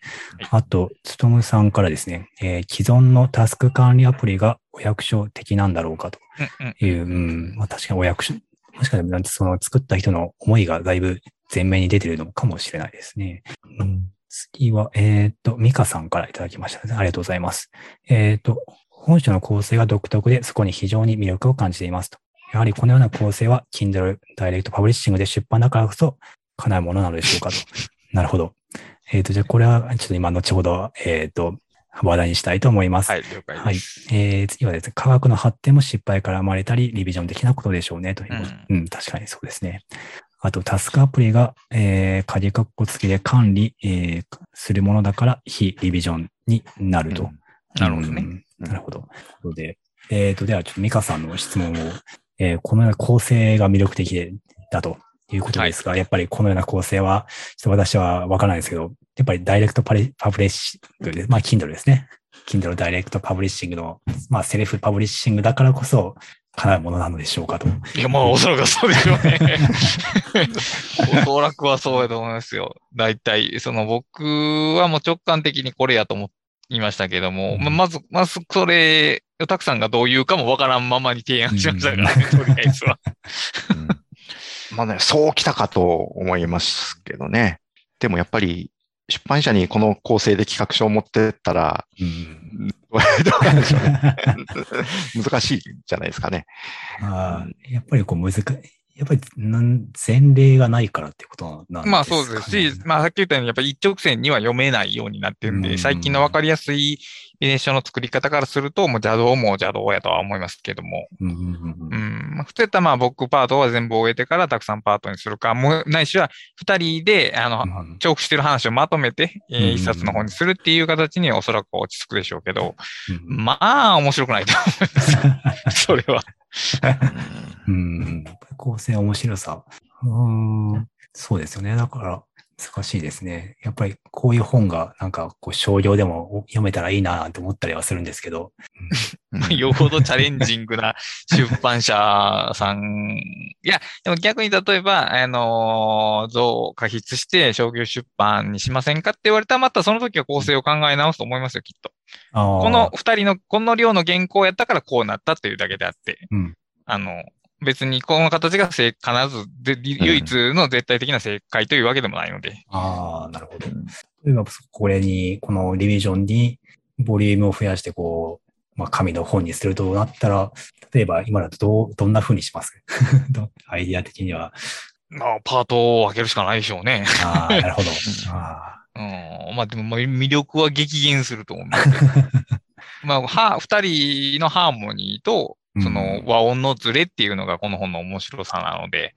あと、つとむさんからですね、えー既存のタスク管理アプリがお役所的なんだろうかとうんうんいう、うん、まあ確かにお役所、もしかしたらその作った人の思いがだいぶ前面に出てるのかもしれないですね。うん、次は、えっ、と、ミカさんからいただきました、ね。ありがとうございます。えっ、と、本書の構成が独特で、そこに非常に魅力を感じていますと。やはりこのような構成は、Kindle Direct Publishing で出版だからこそ、叶うものなのでしょうかと。なるほど。えっ、と、じゃあこれは、ちょっと今、後ほど、えっ、と、話題にしたいと思います。はい、了解はいです。。えー、次はですね、科学の発展も失敗から生まれたり、リビジョン的なことでしょうね、ということ。うん、確かにそうですね。あと、タスクアプリが、えー、鍵括弧付きで管理、えー、するものだから、非リビジョンになると。うんなるほどねうんなるほど。で、えっ、と、では、ちょっとミカさんの質問を、えーこのような構成が魅力的でだということですが、やっぱりこのような構成は、ちょっと私はわからないですけど、やっぱり Direct パリ Publishing で、まあ、Kindle ですね。Kindle Direct Publishing の、まあ、セルフパブリッシングだからこそ、叶うものなのでしょうかと。いや、まあ、おそらくはそうでしょうね。おそらくはそうやと思いますよ。大体、その僕はもう直感的にこれやと思いましたけども、うんままず、まずそれ、 Tak さんがどう言うかもわからんままに提案しましたからね、とりあえずは。うんまあね、そうきたかと思いますけどね。でもやっぱり出版社にこの構成で企画書を持ってったら、うん。難しいじゃないですかね。まあ、やっぱりこう難しい。やっぱりなん前例がないからってことなんですか、ね、まあそうですし、まあさっき言ったように、やっぱり一直線には読めないようになってるんで、うん。最近のわかりやすいビネーションの作り方からすると、もう邪道も邪道やとは思いますけども。うんうんうんううんん。まあ、普通やったらまあ僕パートは全部終えてからたくさんパートにするか、もうないしは二人で、あの、うん重複してる話をまとめて、えうんー一冊の方にするっていう形におそらく落ち着くでしょうけど、うんまあ面白くないと思います。それは。うん。構成面白さ。うん。そうですよね。だから、難しいですね。やっぱりこういう本がなんかこう商業でも読めたらいいななんて思ったりはするんですけど。よほどチャレンジングな 出版社さん。いや、でも逆に例えば、あの、像を過筆して商業出版にしませんかって言われたら、またその時は構成を考え直すと思いますよ、きっと。ここの、二人の、この量の原稿やったからこうなったっていうだけであって、うんあの、別にこの形が正必ずで、唯一の絶対的な正解というわけでもないので。ああ、なるほど。例えば、これに、このリビジョンにボリュームを増やして、こう、まあ、紙の本にするとなったら、例えば今だとどう、どんな風にします？どアイディア的には。まあ、パートを分けるしかないでしょうね。ああ、なるほど。あうん。まあ、でも、まあ魅力は激減すると思う。まあ、は、二人のハーモニーと、その和音のズレっていうのがこの本の面白さなので、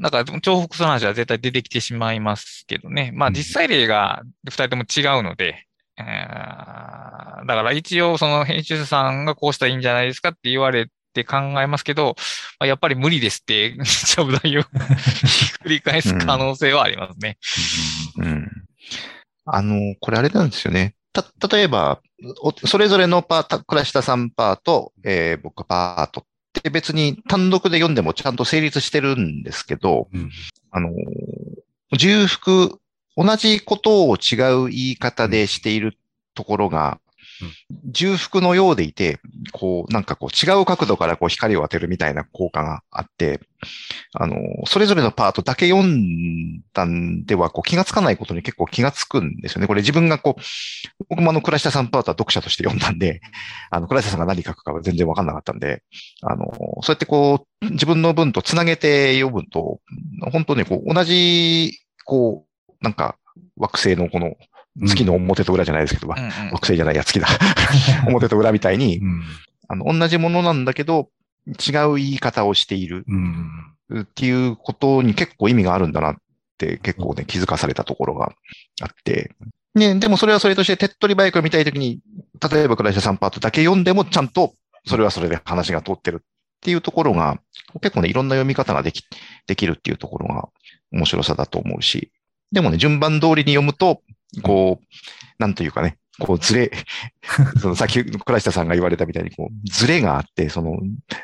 だから重複する話は絶対出てきてしまいますけどね。まあうん。実際例が二人とも違うので、えーだから一応その編集者さんがこうしたらいいんじゃないですかって言われて考えますけど、まあ、やっぱり無理ですって、ちゃぶ台を繰り返す可能性はありますね。うん。あの、これあれなんですよね。た、例えば、おそれぞれのパート、倉下さんパート、えー僕パートって別に単独で読んでもちゃんと成立してるんですけど、うん。あの、重複、同じことを違う言い方でしているところが、重複のようでいて、こう、なんかこう違う角度からこう光を当てるみたいな効果があって、あの、それぞれのパートだけ読んだんではこう気がつかないことに結構気がつくんですよね。これ自分がこう、僕もあの、倉下さんパートは読者として読んだんで、あの、倉下さんが何書くかは全然わかんなかったんで、あの、そうやってこう、自分の文とつなげて読むと、本当にこう、同じ、こう、なんか、惑星のこの月の表と裏じゃないですけど、うんうん。惑星じゃないや、月だ。表と裏みたいにう、ん。あの、同じものなんだけど、違う言い方をしているうん。っていうことに結構意味があるんだなっって結構ね、気づかされたところがあって、ね、でもそれはそれとして手っ取り早く見たいときに、例えば倉石さんパートだけ読んでもちゃんとそれはそれで話が通ってるっていうところが、結構ね、いろんな読み方ができ、できるっていうところが面白さだと思うし、でもね、順番通りに読むと、こう、なんというかね、こう、ずれ、そのさっき倉下さんが言われたみたいに、こう、ずれがあって、その、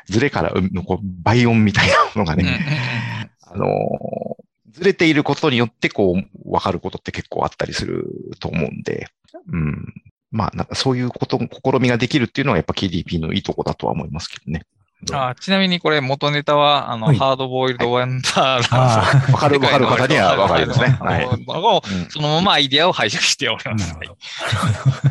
ずれから生む、こう、倍音みたいなものがね、あのーずれていることによって、こう、わかることって結構あったりすると思うんで、うん。まあ、なんかそういうこと、試みができるっていうのはやっぱ KDP のいいとこだとは思いますけどね。あちなみにこれ元ネタは、あの、はいハードボイルドワンダーなんですよあわかる、わかる方にはわかるですね。はい。あのをうんそのままアイディアを拝借しておりあ、ます。なるほど。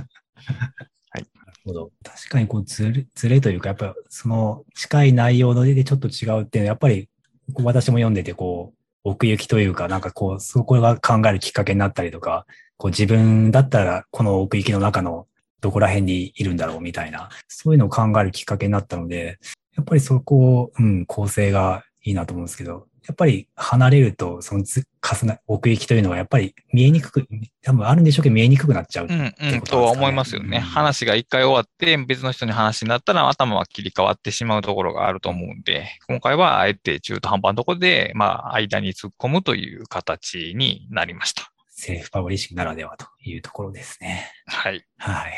なるほど。確かにこうずれ、ずれというか、やっぱその近い内容のでちょっと違うっていうのは、やっぱり私も読んでて、こう、奥行きというか、なんかこう、そこが考えるきっかけになったりとか、こう自分だったらこの奥行きの中のどこら辺にいるんだろうみたいな、そういうのを考えるきっかけになったので、やっぱりそこを、うん、構成がいいなと思うんですけど、やっぱり離れると、そのず重な奥行きというのはやっぱり見えにくく、多分あるんでしょうけど見えにくくなっちゃう。うんうん、とは思いますよね。うん話が一回終わって別の人に話になったら頭は切り替わってしまうところがあると思うんで、今回はあえて中途半端なところで、まあ、間に突っ込むという形になりました。セルフパブリッシングならではというところですね。はい。はい。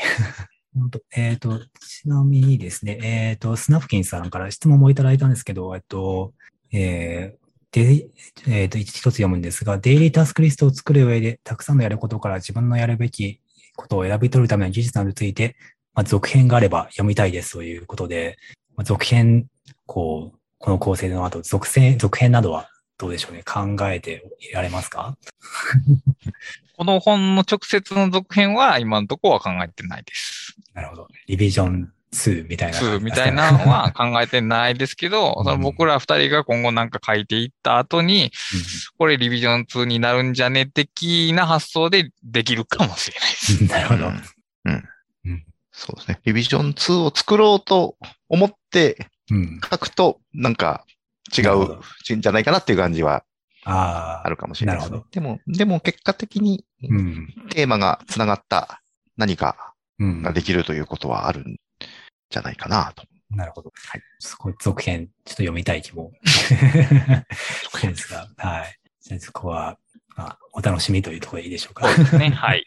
えっ、と、ちなみにですね、えっ、と、スナフキンさんから質問もいただいたんですけど、えっと、えーで、えっ、と、一つ読むんですが、デイリータスクリストを作る上で、たくさんのやることから自分のやるべきことを選び取るための技術などについて、まあ、続編があれば読みたいですということで、まあ、続編、こう、この構成の後、続編、続編などはどうでしょうね。考えていられますか？この本の直接の続編は今のところは考えてないです。なるほど。リビジョン2みたいな。2みたいなのは考えてないですけど、うんその僕ら二人が今後なんか書いていった後に、これリビジョン2になるんじゃね？的な発想でできるかもしれないです。う んなるほど。うんうんうんそうですね。リビジョン2を作ろうと思ってうん。書くと、なんか違うんじゃないかなっていう感じはああ。あるかもしれないですね。でも、でも結果的にうん。テーマが繋がった何かうんが。できるということはあるんじゃないかなと。なるほど。はい。すごい続編、ちょっと読みたい気も。ですが、はい。じゃあそこは、まあ、お楽しみというところでいいでしょうか。そうですね。はい。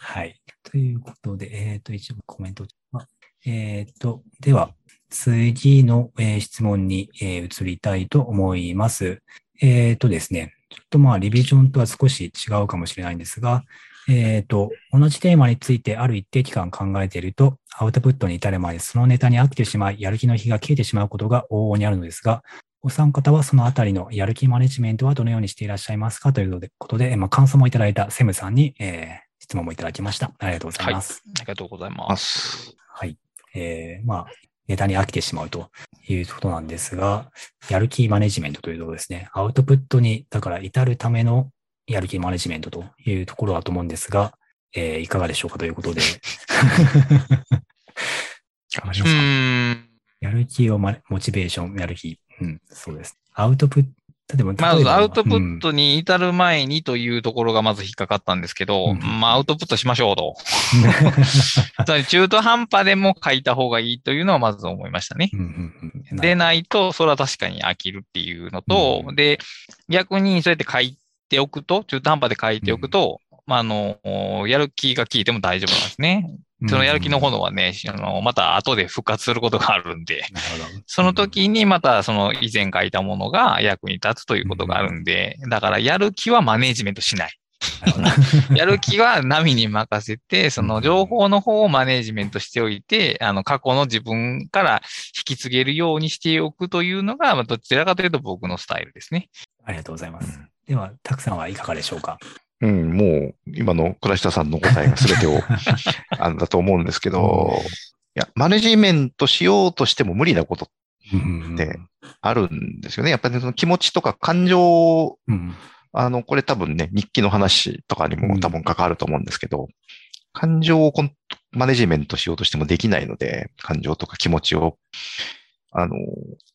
はい。ということで、えっ、と、一部コメント。あえっ、と、では、次の、えー質問に、えー移りたいと思います。えっ、とですね、ちょっとまあ、リビジョンとは少し違うかもしれないんですが、えっ、と、同じテーマについてある一定期間考えていると、アウトプットに至る前にそのネタに飽きてしまい、やる気の火が消えてしまうことが往々にあるのですが、お三方はそのあたりのやる気マネジメントはどのようにしていらっしゃいますかということで、まあ、感想もいただいたセムさんに、えー質問もいただきました。ありがとうございます。ありがとうございま。す。はい。えー、まあ、ネタに飽きてしまうということなんですが、やる気マネジメントというところですね。アウトプットに、だから至るためのやる気マネジメントというところだと思うんですが、えーいかがでしょうかということで。やる気をマネモチベーション、やる気。うん、そうです。アウトプット、例えば、まずアウトプうんットに至る前にというところがまず引っかかったんですけど、うんまあアウトプットしましょうと。中途半端でも書いた方がいいというのはまず思いましたね。うんうんうんでないと、それは確かに飽きるっていうのと、うんで、逆にそうやって書いておくと、中途半端で書いておくと、まあ、あの、やる気が効いても大丈夫なんですね。そのやる気の炎はね、あの、また後で復活することがあるんで。その時にまたその以前書いたものが役に立つということがあるんで、だからやる気はマネージメントしない。やる気は波に任せて、その情報の方をマネージメントしておいて、あの、過去の自分から引き継げるようにしておくというのが、まあどちらかというと僕のスタイルですね。ありがとうございます。では、たくさんはいかがでしょうか？うん、もう、今の倉下さんの答えが全てを、あんだと思うんですけど、いや、マネジメントしようとしても無理なことうん。であるんですよね。やっぱりその気持ちとか感情、うん。あの、これ多分ね、日記の話とかにも多分関わると思うんですけど、感情をマネジメントしようとしてもできないので、感情とか気持ちを、あの、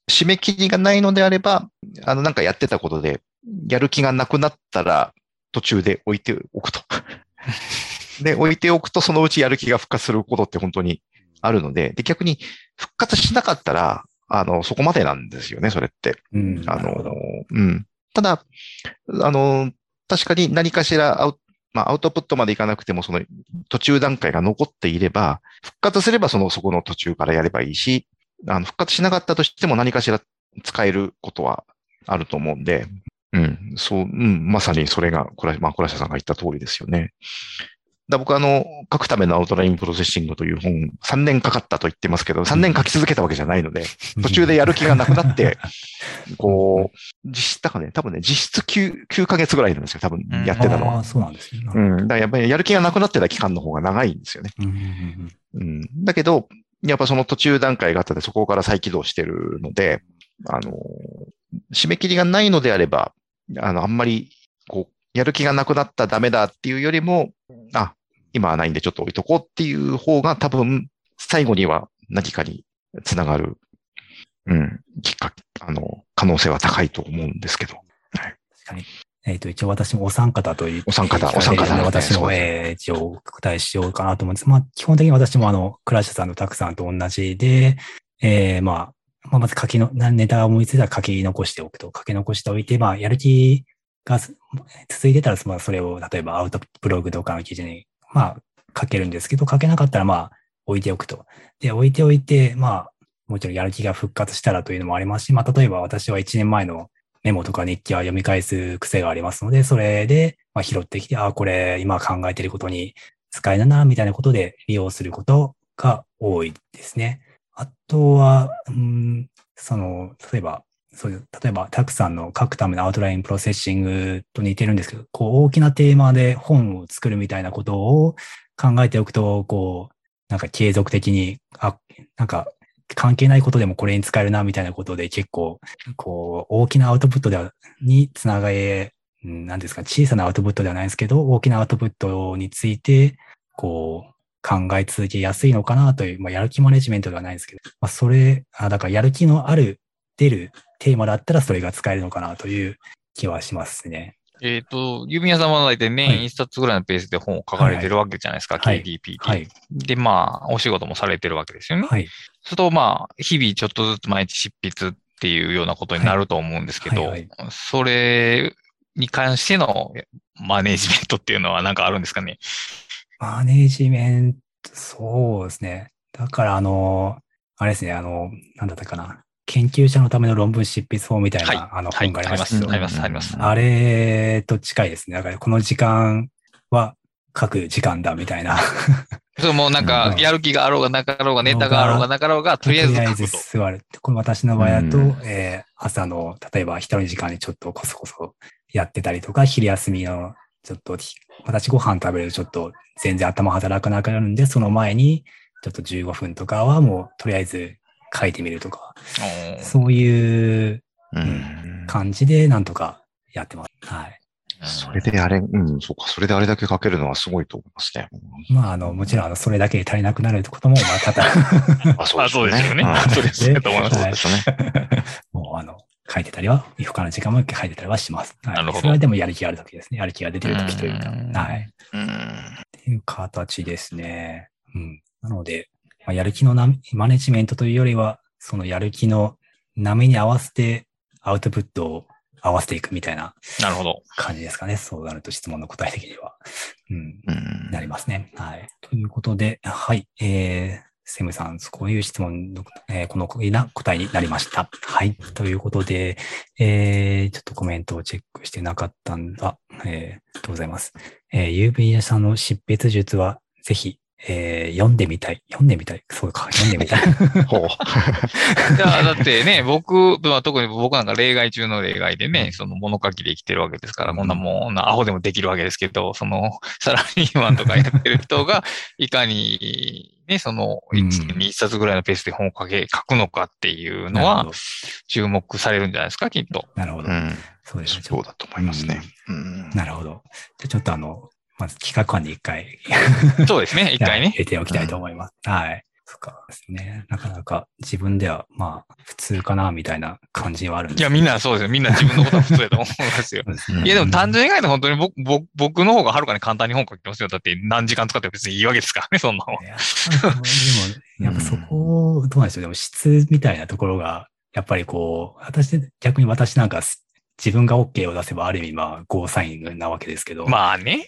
締め切りがないのであれば、あの、なんかやってたことで、やる気がなくなったら途中で置いておくと。で、置いておくとそのうちやる気が復活することって本当にあるので、で、逆に復活しなかったら、あの、そこまでなんですよね、それって。うん。あのうん。ただ、あの、確かに何かしらアウ,、まあ、アウトプットまでいかなくても、その途中段階が残っていれば、復活すればその、そこの途中からやればいいし、あの、復活しなかったとしても何かしら使えることはあると思うんで、うん、そう、うん、まさにそれが、これ、まあ、倉下さんが言った通りですよね。だ僕はあの、書くためのアウトラインプロセッシングという本、3年かかったと言ってますけど、3年書き続けたわけじゃないので、途中でやる気がなくなって、こう、実質、だからね、多分ね、実質9、9ヶ月ぐらいなんですよ、多分うんやってたのは。ああ、そうなんですね。うん。だからやっぱりやる気がなくなってた期間の方が長いんですよね。うんうんうんうん。だけど、やっぱその途中段階があったので、そこから再起動してるので、あの、締め切りがないのであれば、あの、あんまり、こう、やる気がなくなったらダメだっていうよりも、あ、今はないんでちょっと置いとこうっていう方が多分、最後には何かにつながる、うん、きっかけ、あの、可能性は高いと思うんですけど。確かに。えっ、と、一応私もお三方という。お三方お三方ね私も、えー、一応お答えしようかなと思うんです。まあ、基本的に私もあの、クラッシュさんとたくさんと同じで、えー、まあ、まあ、まず書きの、ネタが思いついたら書き残しておくと、書き残しておいて、まあ、やる気が続いてたら、まあ、それを、例えばアウトブログとかの記事に、まあ、書けるんですけど、書けなかったら、まあ、置いておくと。で、置いておいて、まあ、もちろんやる気が復活したらというのもありますし、まあ、例えば私は1年前のメモとか日記は読み返す癖がありますので、それで、まあ、拾ってきて、ああ、これ今考えてることに使えるな、みたいなことで利用することが多いですね。あとは、うん、その、例えば、そういう、例えば、 Tak さんの書くためのアウトラインプロセッシングと似てるんですけど、こう、大きなテーマで本を作るみたいなことを考えておくと、こう、なんか継続的に、あ、なんか、関係ないことでもこれに使えるな、みたいなことで結構、こう、大きなアウトプットではにつながえ、うんなんですか、小さなアウトプットではないんですけど、大きなアウトプットについて、こう、考え続けやすいのかなという、まあ、やる気マネジメントではないですけど、まあ、それ、あだからやる気のある、出るテーマだったらそれが使えるのかなという気はしますね。えっ、と、郵便屋さんは大体はい年一冊ぐらいのペースで本を書かれてるわけじゃないですか、はい KDP って。はい。で、まあ、お仕事もされてるわけですよね。はい。すると、まあ、日々ちょっとずつ毎日執筆っていうようなことになると思うんですけど、はいはいそれに関してのマネージメントっていうのは何かあるんですかね？マネージメント、そうですね。だから、あの、あれですね、あの、なんだったかな。研究者のための論文執筆法みたいな、はいあのはい、本がありありますす、まけど、あります、あります。あれと近いですね。だから、この時間は書く時間だみたいな。それもなんかう、んやる気があろうがなかろうが、ネタがあろうがなかろうが、とりあえず書くと。座る。これ私の場合だと、うんえー朝の、例えば一人の時間にちょっとこそこそやってたりとか、昼休みのちょっと、私ご飯食べるとちょっと全然頭働かなくなるんで、その前にちょっと15分とかはもうとりあえず書いてみるとか、そういううん。感じでなんとかやってます。はい。それであれ、うん、そうか、それであれだけ書けるのはすごいと思いますね。まあ、あの、もちろん、あの、それだけで足りなくなることも、まあ、多々。あ、あそうですよね。うんそうですよね と思いますそうですよね。もう、あの、書いてたりは、他の時間も書いてたりはします。はい、なるほどそれはでもやる気がある時ですね。やる気が出てる時というか。うんはい。うん。っていう形ですね。うん。なので、まあ、やる気のなマネジメントというよりは、そのやる気の波に合わせてアウトプットを合わせていくみたいななるほど。感じですかね。そうなると質問の答え的には。うん。うんなりますね。はい。ということで、はい。えー、セムさん、こういう質問の、えーこのな答えになりました。はい。ということで、えー、ちょっとコメントをチェックしてなかったんだ。えー、ありがとうございます。えー、郵便屋さんの執筆術は、ぜひ、えー、読んでみたい。読んでみたい。そうか、読んでみたい。ほう。いや、だってね、僕、まあ、特に僕なんか例外中の例外でね、その物書きで生きてるわけですから、こんなもん、アホでもできるわけですけど、そのサラリーマンとかやってる人が、いかに、ね、その、うん1年に1冊ぐらいのペースで本を書け、書くのかっていうのは注目されるんじゃないですか、きっと。なるほど。うん。そうですね。そうだと思いますね。うん。なるほど。じゃあちょっとあの、まず企画案に一回、そうですね、一回ね入。れておきたいと思います。はい。そっかですね。なかなか自分ではまあ普通かなみたいな感じはあるんですいや、みんなそうですよ。みんな自分のことは普通だと思いますよ。そうですねいや、でも単純に考えて本当に僕僕僕の方がはるかに簡単に本書きますよ。だって何時間使っても別にいいわけですからね、そんなもん。でも、やっぱそこ、どうなんでしょう。でも質みたいなところが、やっぱりこう、私、逆に私なんかす自分が OK を出せばある意味まあ、ゴーサインなわけですけど。まあね。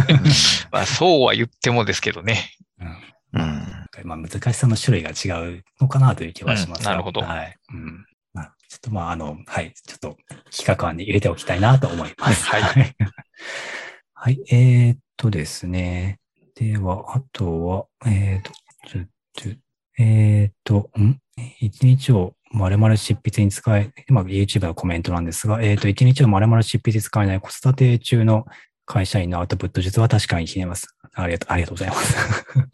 まあそうは言ってもですけどね。うんうん。まあ、難しさの種類が違うのかなという気はします、うんなるほどはい。うん。まあ、ちょっとまあ、あの、はい。ちょっと企画案に入れておきたいなと思います。はいはい。はい。えー、っとですね。では、あとは、えー、っと、えー、っと、ん？一日を丸々執筆に使え、今 YouTube のコメントなんですが、えー、っと、一日を丸々執筆に使えない子育て中の会社員のアウトプット術は確かにひねます。ありがとう、ありがとうございます。はい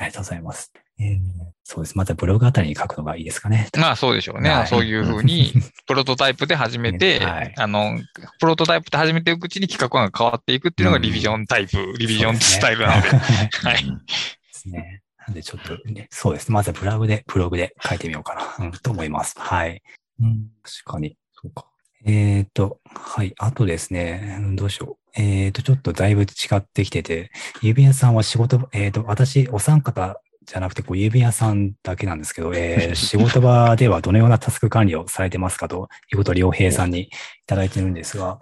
ありがとうございます。えーそうです。またブログあたりに書くのがいいですかね。まあそうでしょうね。はいそういうふうに、プロトタイプで始めて、はいあの、プロトタイプで始めていくうちに企画案が変わっていくっていうのがうんリビジョンタイプ、リビジョンスタイルななので。ではい。ですね。なんでちょっと、ね、そうです。まずはブログで、ブログで書いてみようかな、うん、と思います。はい。うん、確かに。そうか。えっ、と、はい。あとですね、うんどうしよう。えっ、と、ちょっとだいぶ違ってきてて、郵便屋さんは仕事、えっ、と、私、お三方じゃなくて、こう、郵便屋さんだけなんですけど、えー 仕事場ではどのようなタスク管理をされてますかということを良平さんにいただいてるんですが、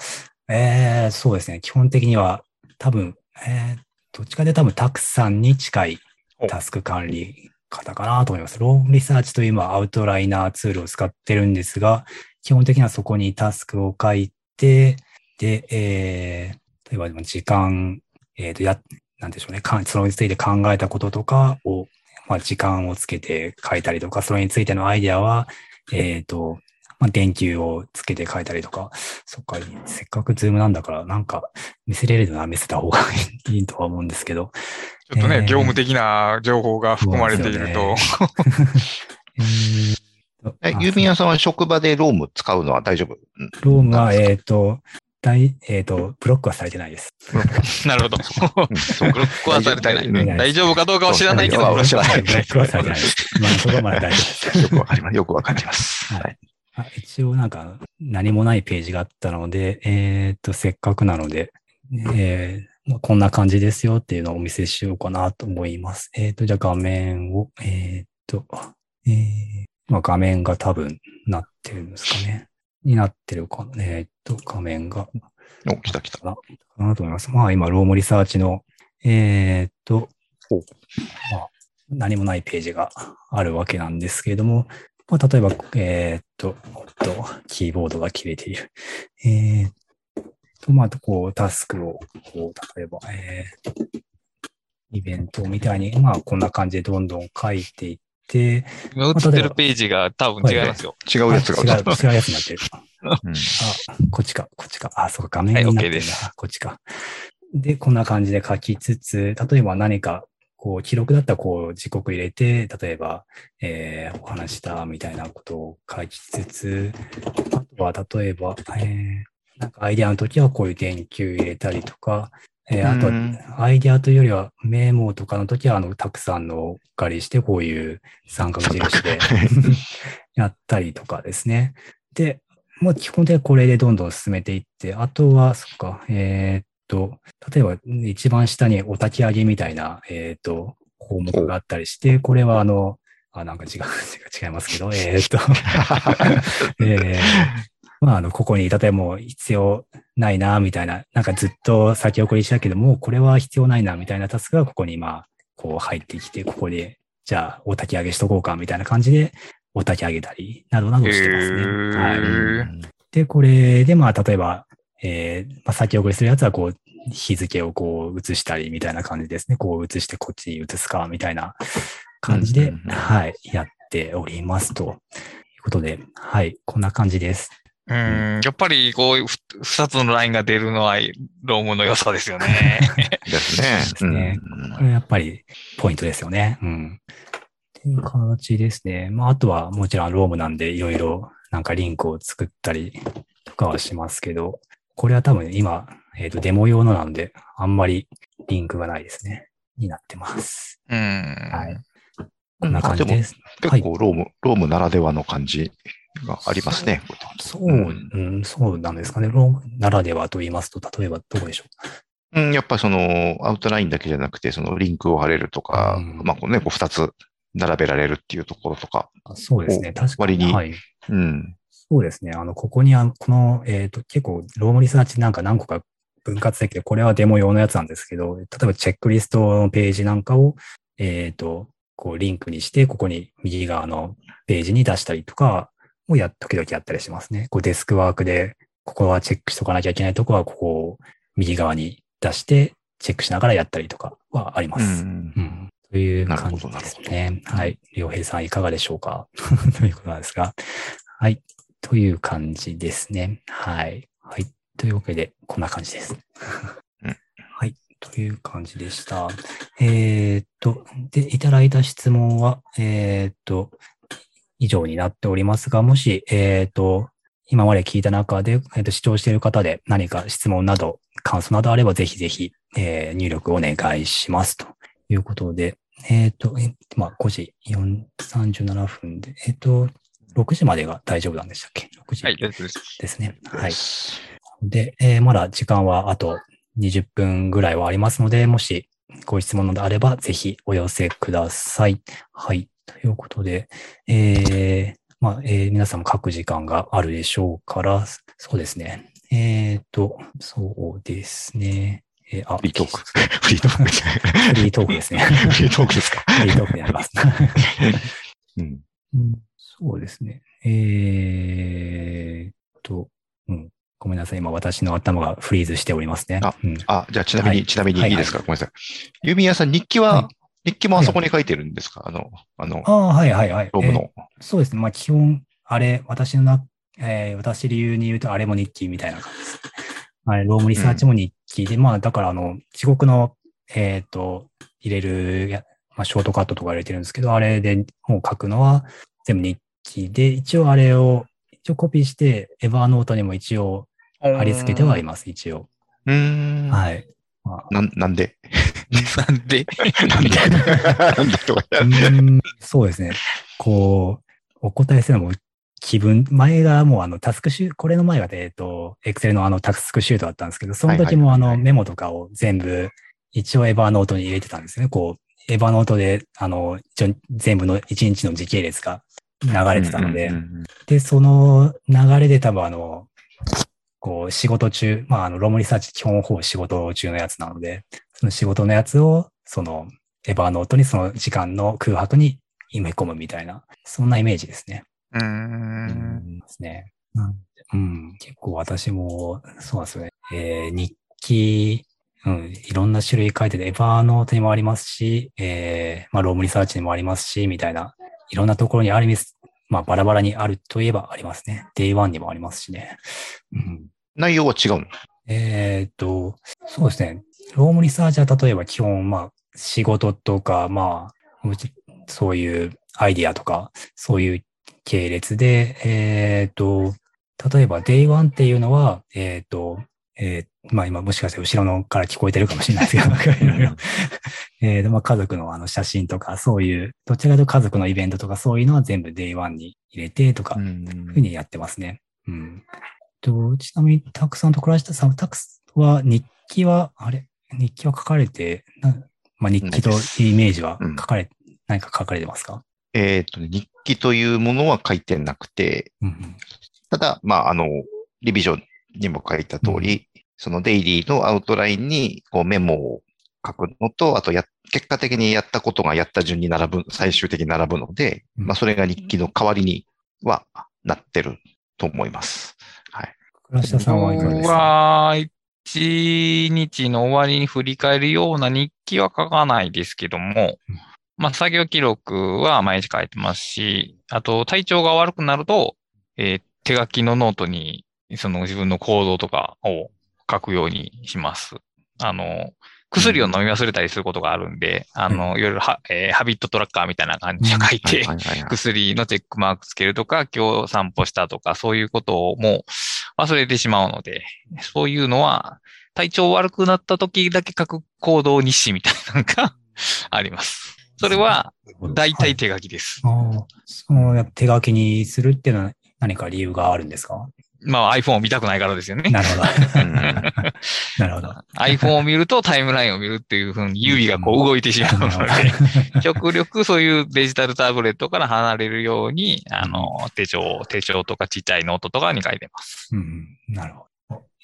えー、そうですね。基本的には、多分、えー、どっちかで多分たくさんに近いタスク管理方かなと思います。ロームリサーチという今アウトライナーツールを使ってるんですが、基本的にはそこにタスクを書いて、で、えー、例えばでも時間、えっ、と、や、なんでしょうね、かんそれについて考えたこととかを、まあ、時間をつけて書いたりとか、それについてのアイデアは、えっ、と、まあ、電球をつけて書いたりとか、そっか、せっかくズームなんだから、なんか見せれるなら見せた方がいいとは思うんですけど、ちょっとね、えー。業務的な情報が含まれていると、郵便屋さんは職場でローム使うのは大丈夫うんロームは、えっ、と、大、えっ、と、ブロックはされてないです。なるほど。ブロックはされてない。大丈夫かどうかは知らないけど、ブロックはされブロッてない。クはされてないです。まあ、そこはまだ大丈夫です。よくわかります。よくわかります。はいはい。あ一応なんか何もないページがあったので、えっ、と、せっかくなので、えーまあ、こんな感じですよっていうのをお見せしようかなと思います。えっ、と、じゃあ画面を、えっ、と、えーまあ、画面が多分なってるんですかね。になってるかな。えっ、と、画面が。お、来た来た。かなかなと思います。まあ今、ロームリサーチの、えーっとまあ、何もないページがあるわけなんですけれども、まあ、例えば、えーっと、おっと、キーボードが切れている。えーっと、まあ、こう、タスクを、こう、例えば、えーイベントみたいに、まあ、こんな感じでどんどん書いていって、今映ってるページが多分違いますよ。違うやつがあ違う、違うやつになってる。うんあ、こっちか、こっちか。あ、そうか、画面になってるんだ。はい OK ですこっちか。で、こんな感じで書きつつ、例えば何か、こう、記録だったらこう、時刻入れて、例えば、えーお話したみたいなことを書きつつ、あとは、例えば、えーなんかアイデアの時はこういう電球入れたりとか、えーあとアイデアというよりは、メモとかの時は、あの、たくさんのを借りして、こういう三角印で やったりとかですね。で、もう基本的にはこれでどんどん進めていって、あとは、そっか、えーっと、例えば一番下にお焚き上げみたいな、えーっと、項目があったりして、これはあの、あ、なんか違う、違いますけど、えーっと、えーまあ、あの、ここに、例えばもう必要ないな、みたいな、なんかずっと先送りしたけども、これは必要ないな、みたいなタスクがここに、まあ、こう入ってきて、ここで、じゃあ、お焚き上げしとこうか、みたいな感じで、お焚き上げたり、などなどしてますね。はい。うんで、これで、まあ、例えば、えーまあ、先送りするやつは、こう、日付をこう、移したり、みたいな感じですね。こう、移してこっちに移すか、みたいな感じで、はい、やっております。ということで、はい、こんな感じです。うん、やっぱりこう、ふ二つのラインが出るのは、ロームの良さですよね。ですね。すねやっぱりポイントですよね。うん。っていう形ですね。まあ、あとはもちろんロームなんでいろいろなんかリンクを作ったりとかはしますけど、これは多分今、えっ、と、デモ用のなので、あんまりリンクがないですね。になってます。うん。はいこんな感じです。結構 Roam、Roam ならではの感じがありますね。そう、うん、そうなんですかね。 Roam ならではと言いますと、例えばどこでしょううん、やっぱその、アウトラインだけじゃなくて、そのリンクを貼れるとか、うんまあこうね、こう二つ並べられるっていうところとか。うそうですね。確かに。割にはい。うん。そうですね。あの、ここにあ、この、えっ、と、結構、 Roam Research なんか何個か分割できて、これはデモ用のやつなんですけど、例えばチェックリストのページなんかを、えっ、と、こう、リンクにして、ここに右側のページに出したりとかをや、時々やったりしますね。こう、デスクワークで、ここはチェックしとかなきゃいけないとこは、ここを右側に出して、チェックしながらやったりとかはありまうす。んう。んという感じですね。はい。良平さんいかがでしょうか？ということなんですが。はい。という感じですね。はい。はい。というわけで、こんな感じです。うんはい。という感じでした。えーっと、で、いただいた質問は、えーっと、以上になっておりますが、もし、えーっと、今まで聞いた中で、えーっと、視聴している方で何か質問など、感想などあれば、ぜひぜひ、えー入力お願いします。ということで、えっ、と、えまあ、5時4 37分で、えっ、と、6時までが大丈夫なんでしたっけ ?6 時はい、ですね。はい。い。で、えーまだ時間はあと20分ぐらいはありますので、もしご質問などあれば、ぜひお寄せください。はい。ということで、えーまあ、えー皆さんも書く時間があるでしょうから、そうですね。えっ、と、そうですね。えーあ、フリートーク。フリートーク。フリートークですね。フリートークですか？フリートークになります。うん。うんそうですね。えーっと、うん。ごめんなさい。今私の頭がフリーズしておりますね。あうん、あ、じゃあちなみに、はいちなみにはいいいですか、ごめんなさい。ユーミヤさん、日記は、はい日記もあそこに書いてるんですか、あの、あの、ああ、はいはいはい。ロームの。えーそうですね。まあ基本、あれ、私のな、えー私理由に言うと、あれも日記みたいな感じです。あ れ、ロームリサーチも日記で、まあだからあの、遅刻の、えーっと、入れるや、まあショートカットとか入れてるんですけど、あれで本を書くのは全部日記で、一応あれを、一応コピーして、エヴァーノートにも一応貼り付けてはいます、一応。うーん。はい。まあなん、なんで？なんで、なんで？なんで？とかそうで？すね。こう、お答えするのも気分、前がもうあのタスクシュー、これの前がえっと、エクセルのあのタスクシュートだったんで？すけど、その時もあのメモとかを全部一応エヴァーノートに入れてたんで？すね。こう、エヴァーノートで？あの、一応全部の一日の時系列が流れてたので？で、その流れで？多分あの、こう、仕事中、まあ、あの、ロムリサーチ基本ほぼ仕事中のやつなので、その仕事のやつを、その、エヴァーノートにその時間の空白に埋め込むみたいな、そんなイメージですね。うんんですね。うん、結構私も、そうなんですよね。えー日記、うん、いろんな種類書いてて、 Evernote にもありますし、えーまあ、 Roam Research にもありますし、みたいな、いろんなところにある意味、まあ、バラバラにあるといえばありますね。 Day One にもありますしね。うん、内容は違うの？えーっと、そうですね。 Roam Research は例えば基本、まあ、仕事とか、まあ、そういうアイディアとか、そういう系列で、えーっと、例えば Day1 っていうのは、えーっと、えーまあ今もしかして後ろのから聞こえてるかもしれないですけど、いろいろ。えまあ家族のあの写真とか、そういう、どちらかというと家族のイベントとかそういうのは全部 Day1 に入れてとか、んふうにやってますね。うん。と、ちなみに、たくさんと倉下さん、タクスは、日記は、あれ？日記は書かれて、なまあ、日記とイメージはうん。書かれ、何か書かれてますか？えっとね、日記というものは書いてなくて、うんただ、まあ、あの、リビジョンにも書いた通り、そのデイリーのアウトラインにこうメモを書くのと、あとや、結果的にやったことがやった順に並ぶ、最終的に並ぶので、うんまあ、それが日記の代わりにはなってると思います。はい。倉下さんはいかがです僕かは、一日の終わりに振り返るような日記は書かないですけどもうん、まあ、作業記録は毎日書いてますし、あと、体調が悪くなると、えー手書きのノートに、その自分の行動とかを書くようにします。あの、薬を飲み忘れたりすることがあるんで、あの、いろいろは、えーハビットトラッカーみたいな感じで書いて、はいはいはいはい。薬のチェックマークつけるとか、今日散歩したとか、そういうことをもう忘れてしまうので、そういうのは、体調悪くなった時だけ書く行動日誌みたいなのがあります。それは大体手書きです。ああ、そのやっぱ手書きにするっていうのは何か理由があるんですか？まあ iPhone を見たくないからですよね。なるほど。うんなるほど。iPhone を見るとタイムラインを見るっていうふうに指がこう動いてしまうので、極力そういうデジタルタブレットから離れるように、あの、手帳、手帳とかちっちゃいノートとかに書いてます。うん、なるほど。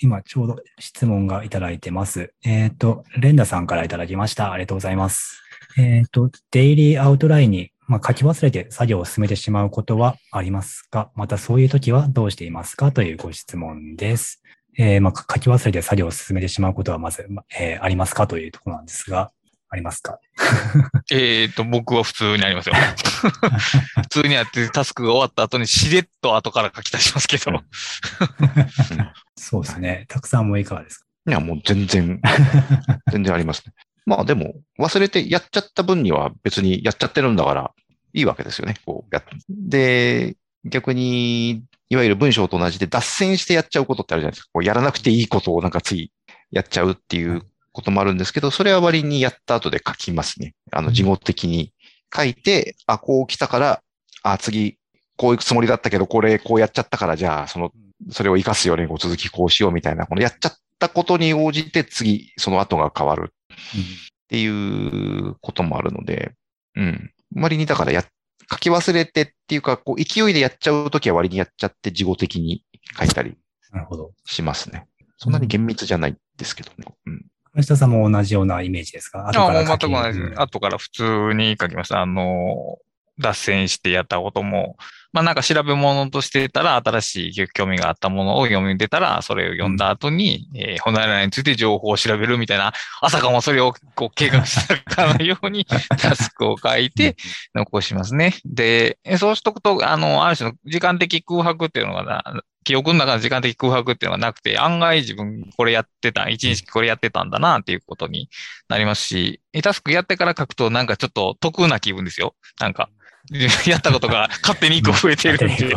今ちょうど質問がいただいてます。えっ、と、レンダさんからいただきました。ありがとうございます。えっ、と、デイリーアウトラインに、まあ、書き忘れて作業を進めてしまうことはありますかまたそういう時はどうしていますかというご質問です。えーまあ、書き忘れて作業を進めてしまうことはまず、まえーありますかというところなんですが、ありますか？えっ、と、僕は普通にありますよ。普通にやってタスクが終わった後にしれっと後から書き足しますけど。そうですね。たくさんもいかがですか？いや、もう全然、全然ありますね。まあでも、忘れてやっちゃった分には別にやっちゃってるんだから、いいわけですよね。こうやっで、逆に、いわゆる文章と同じで脱線してやっちゃうことってあるじゃないですか。こうやらなくていいことをなんかついやっちゃうっていうこともあるんですけど、それは割にやった後で書きますね。あの、事後的に書いて、あ、こう来たから、あ、次、こう行くつもりだったけど、これ、こうやっちゃったから、じゃあ、その、それを活かすようにこう続きこうしようみたいな、このやっちゃったことに応じて次、その後が変わるっていうこともあるので、うん。割にだからや、書き忘れてっていうか、こう勢いでやっちゃうときは割にやっちゃって事後的に書いたりなるほど。しますね。そんなに厳密じゃないですけどね。うん。林田さんも同じようなイメージですか？後あもうから書き全く同じ後から普通に書きました。あの、脱線してやったことも、まあなんか調べ物としてたら、新しい興味があったものを読み出たら、それを読んだ後に、えー、ホナラについて情報を調べるみたいな、朝かもそれをこう計画したかのように タスクを書いて残しますね。で、えそうしとくと、あの、ある種の時間的空白っていうのがな、記憶の中の時間的空白っていうのがなくて、案外自分これやってた、一日これやってたんだなっていうことになりますし、タスクやってから書くとなんかちょっと得な気分ですよ。なんか、やったことが勝手に一個増えてるんで。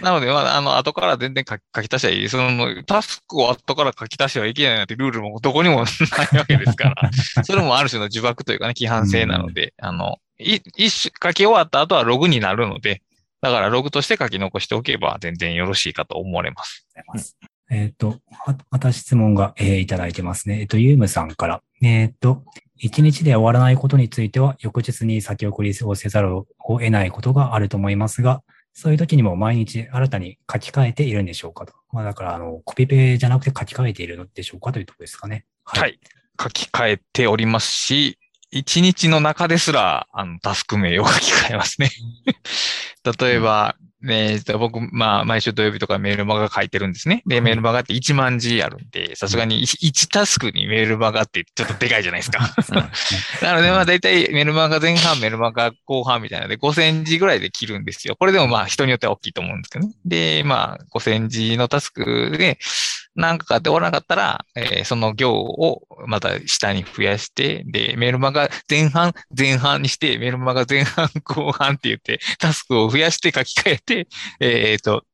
なので、まあ、あの、後から全然書き足しはいい。その、タスクを後から書き足してはいけないなんてルールもどこにもないわけですから、それもある種の呪縛というかね、規範性なので、あの、い一種書き終わった後はログになるので、だからログとして書き残しておけば全然よろしいかと思われます。えっ、と、あまた質問が、えーいただいてますね。えっ、と、ユームさんから。えっ、と、一日で終わらないことについては、翌日に先送りをせざるを得ないことがあると思いますが、そういう時にも毎日新たに書き換えているんでしょうかと。まあ、だから、あの、コピペじゃなくて書き換えているのでしょうかというところですかね。はい。書き換えておりますし、一日の中ですら、あの、タスク名を書き換えますね。例えば、えーと僕、まあ、毎週土曜日とかメールマガ書いてるんですね。で、メールマガって1万字あるんで、さすがに 1, タスクにメールマガってちょっとでかいじゃないですか。なので、まあ、大体メールマガ前半、メールマガ後半みたいなので、5000字ぐらいで切るんですよ。これでもまあ、人によっては大きいと思うんですけどね。で、まあ、5000字のタスクで、何か買っておらなかったら、えーその行をまた下に増やして、で、メルマガ前半、前半にして、メルマガ前半、後半って言って、タスクを増やして書き換えて、えっ、と、